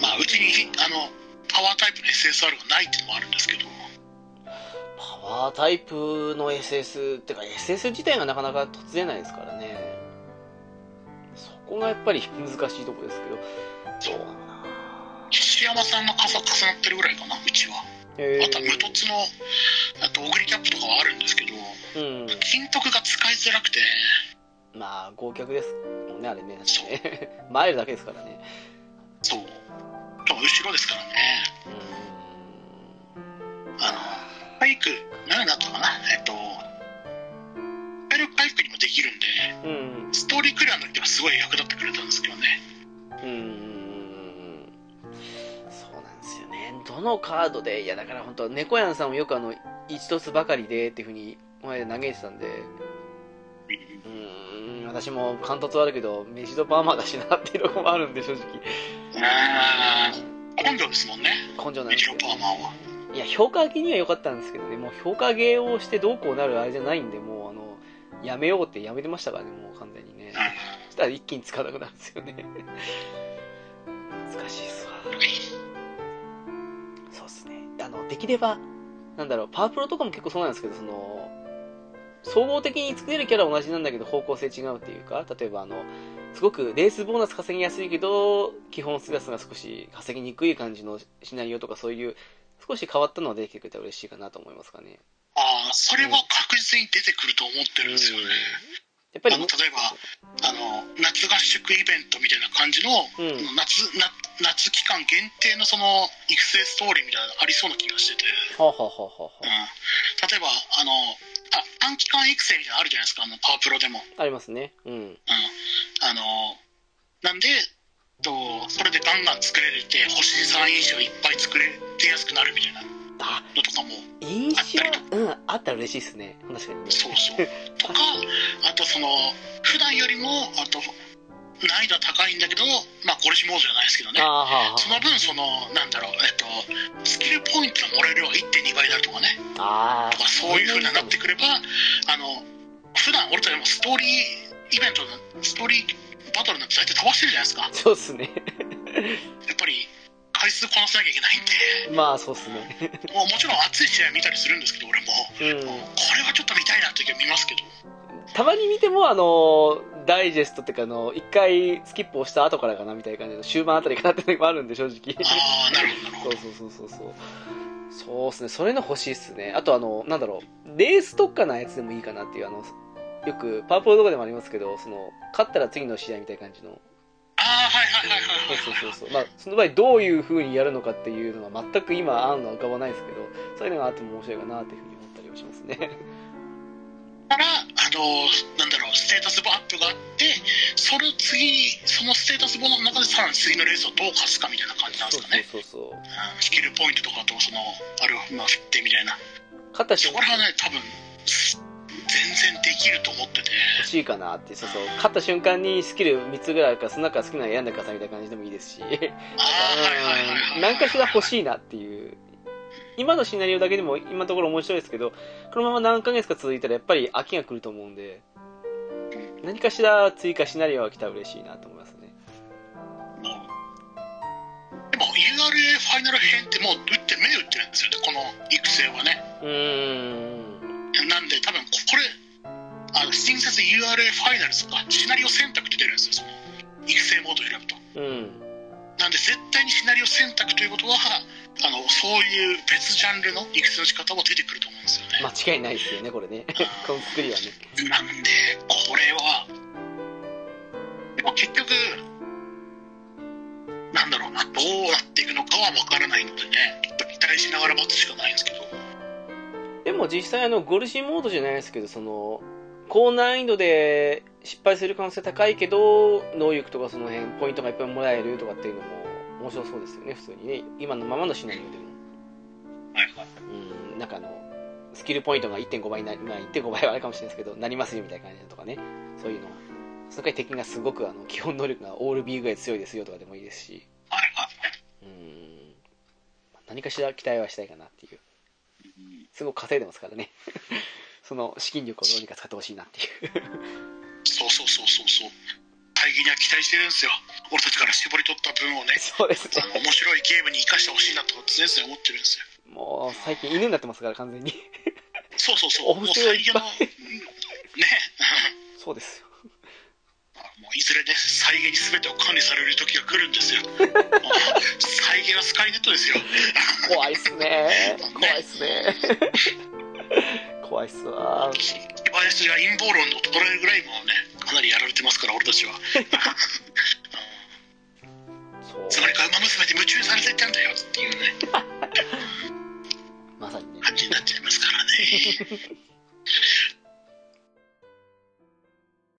まあうちにあのパワータイプの SSR がないっていうのもあるんですけどパタイプの SS ってか SS 自体がなかなか突然ないですからね。そこがやっぱり難しいとこですけど。そうだな岸山さんの傘重なってるぐらいかなうちはへあとは無凸のあとオグリキャップとかはあるんですけどうん。金徳が使いづらくてまあ、合脚ですもんね、あれね。ね マイルだけですからね。そう後ろですからねうあのバイク、な何だったかな？えっと体力回復にもできるんでうん。ストーリークリアの時はすごい役立ってくれたんですけどね。うん。そうなん。ですよねどのカードでいやだから本当猫やん。さん。もよくあの一つばかりでっていうふうに前で嘆いてたん。でうーん。私も貫突はあるけどメジドパーマだしなっていうところもあるん。で正直根性ですもん。ね根性なん。メジロですよパーマンはいや評価上げには良かったんですけどね。もう評価上げをしてどうこうなるあれじゃないんでもうあのやめようってやめてましたからねもう完全にね。そしたら一気に使わなくなるんですよね。難しいっすわ。そうっすね。あのできればなんだろうパワープロとかも結構そうなんですけどその総合的に作れるキャラは同じなんだけど方向性違うっていうか例えばあのすごくレースボーナス稼ぎやすいけど基本ステータスが少し稼ぎにくい感じのシナリオとかそういう少し変わったのが出てきてくれたら嬉しいかなと思いますかね。ああそれは確実に出てくると思ってるんですよね、やっぱりあの例えばあの夏合宿イベントみたいな感じの、うん。夏な夏期間限定のその育成ストーリーみたいなのありそうな気がしてて、はあ、はあはうん、例えばあのあ短期間育成みたいなのあるじゃないですかあのパワープロでも、あ、ありますね。うん。うん、あのなんでとそれでガンガン作れて星3以上いっぱい作れてやすくなるみたいな。あのとかも印象うんあったら嬉しいですね確かにねそうそう。とかあとその普段よりもあと難易度は高いんだけどまあゴルシモードじゃないですけどね。その分そのなんだろうえっとスキルポイントがもらえる量が1.2倍になるとかね。ああとかそういう風になってくればあの普段俺たちもストーリーイベントストーリーバトルなんて大体飛ばしてるじゃないですか。そうっすね。やっぱり回数こなさなきゃいけないんで。まあそうっすね。もうもちろん熱い試合見たりするんですけど俺も。うん。これはちょっと見たいなって時は見ますけど。たまに見てもあのダイジェストっていうかあの一回スキップをした後からかなみたいな感じの終盤あたりかなっていうのもあるんで正直。ああなるほどなるほど。そうそうそうそうそう。そうっすね。それの欲しいっすね。あとあのなんだろう。レース特化なやつでもいいかなっていうあのよくパープルとかでもありますけどその勝ったら次の試合みたいな感じの。ああはいはいはいはいはいそうそうそうまあその場合どういう風にやるのかっていうのは全く今案が浮かばないですけどそういうのがあっても面白いかなっていうふうに思ったりはしますね。からあのなんだろうステータスアップがあってその次にそのステータスボの中でさらに次のレースをどう勝つかみたいな感じなんですかね。そうそうそうう。んスキルポイントとかとそのあるまあ振ってみたいな。勝った瞬間そこら辺はね多分全然できると思ってて。欲しいかなってそうそう。勝った瞬間にスキル3つぐらいからその中好きなの選んでくださいみたいな感じでもいいですし。何かしら欲しいなっていう今のシナリオだけでも今のところ面白いですけどこのまま何ヶ月か続いたらやっぱり飽きが来ると思うんで何かしら追加シナリオが来たら嬉しいなと思いますね。でも URA ファイナル編ってもう打って目打ってるんですよねこの育成はね。うーんなんで多分ここれあの新設 URA ファイナルズかシナリオ選択って出るんですよその育成モードを選ぶと。うん。なんで絶対にシナリオ選択ということはあのそういう別ジャンルの育成の仕方も出てくると思うんですよね、間違いないですよねこれね。この作りはね。なんでこれはでも結局なんだろうなどうなっていくのかは分からないのでね期待しながら待つしかないんですけどでも実際あのゴルシーモードじゃないですけどその高難易度で失敗する可能性高いけど能力とかその辺ポイントがいっぱいもらえるとかっていうのも面白そうですよね普通にね。今のままのシナリオでも。はいはい。うんなんかあのスキルポイントが1.5倍になり、まあ、1.5倍はあるかもしれないですけどなりますよみたいな感じだとかね。そういうのその回敵がすごくあの基本能力がオール B ぐらい強いですよとかでもいいですし。はいはい。うん。何かしら期待はしたいかなっていうすごく稼いでますからね。その資金力をどうにか使ってほしいなっていう。そうそうそうそうそう。大義には期待してるんですよ。俺たちから絞り取った分をね。そうですね。面白いゲームに生かしてほしいなと常々思ってるんですよ。もう最近犬になってますから完全に。そうそうそう。おもう布施をい。っぱい再現のうんね。そうですよもういずれね再現に全てを管理される時が来るんですよ。再現はスカイネットですよ。怖いっすね。怖いっすね。怖いっすわ。小林が陰謀論で衰えるぐらいもうねかなりやられてますから俺たちは。つまりか馬娘で夢中にされていったんだよっていうね。まさに。ね感じになっちゃいますからね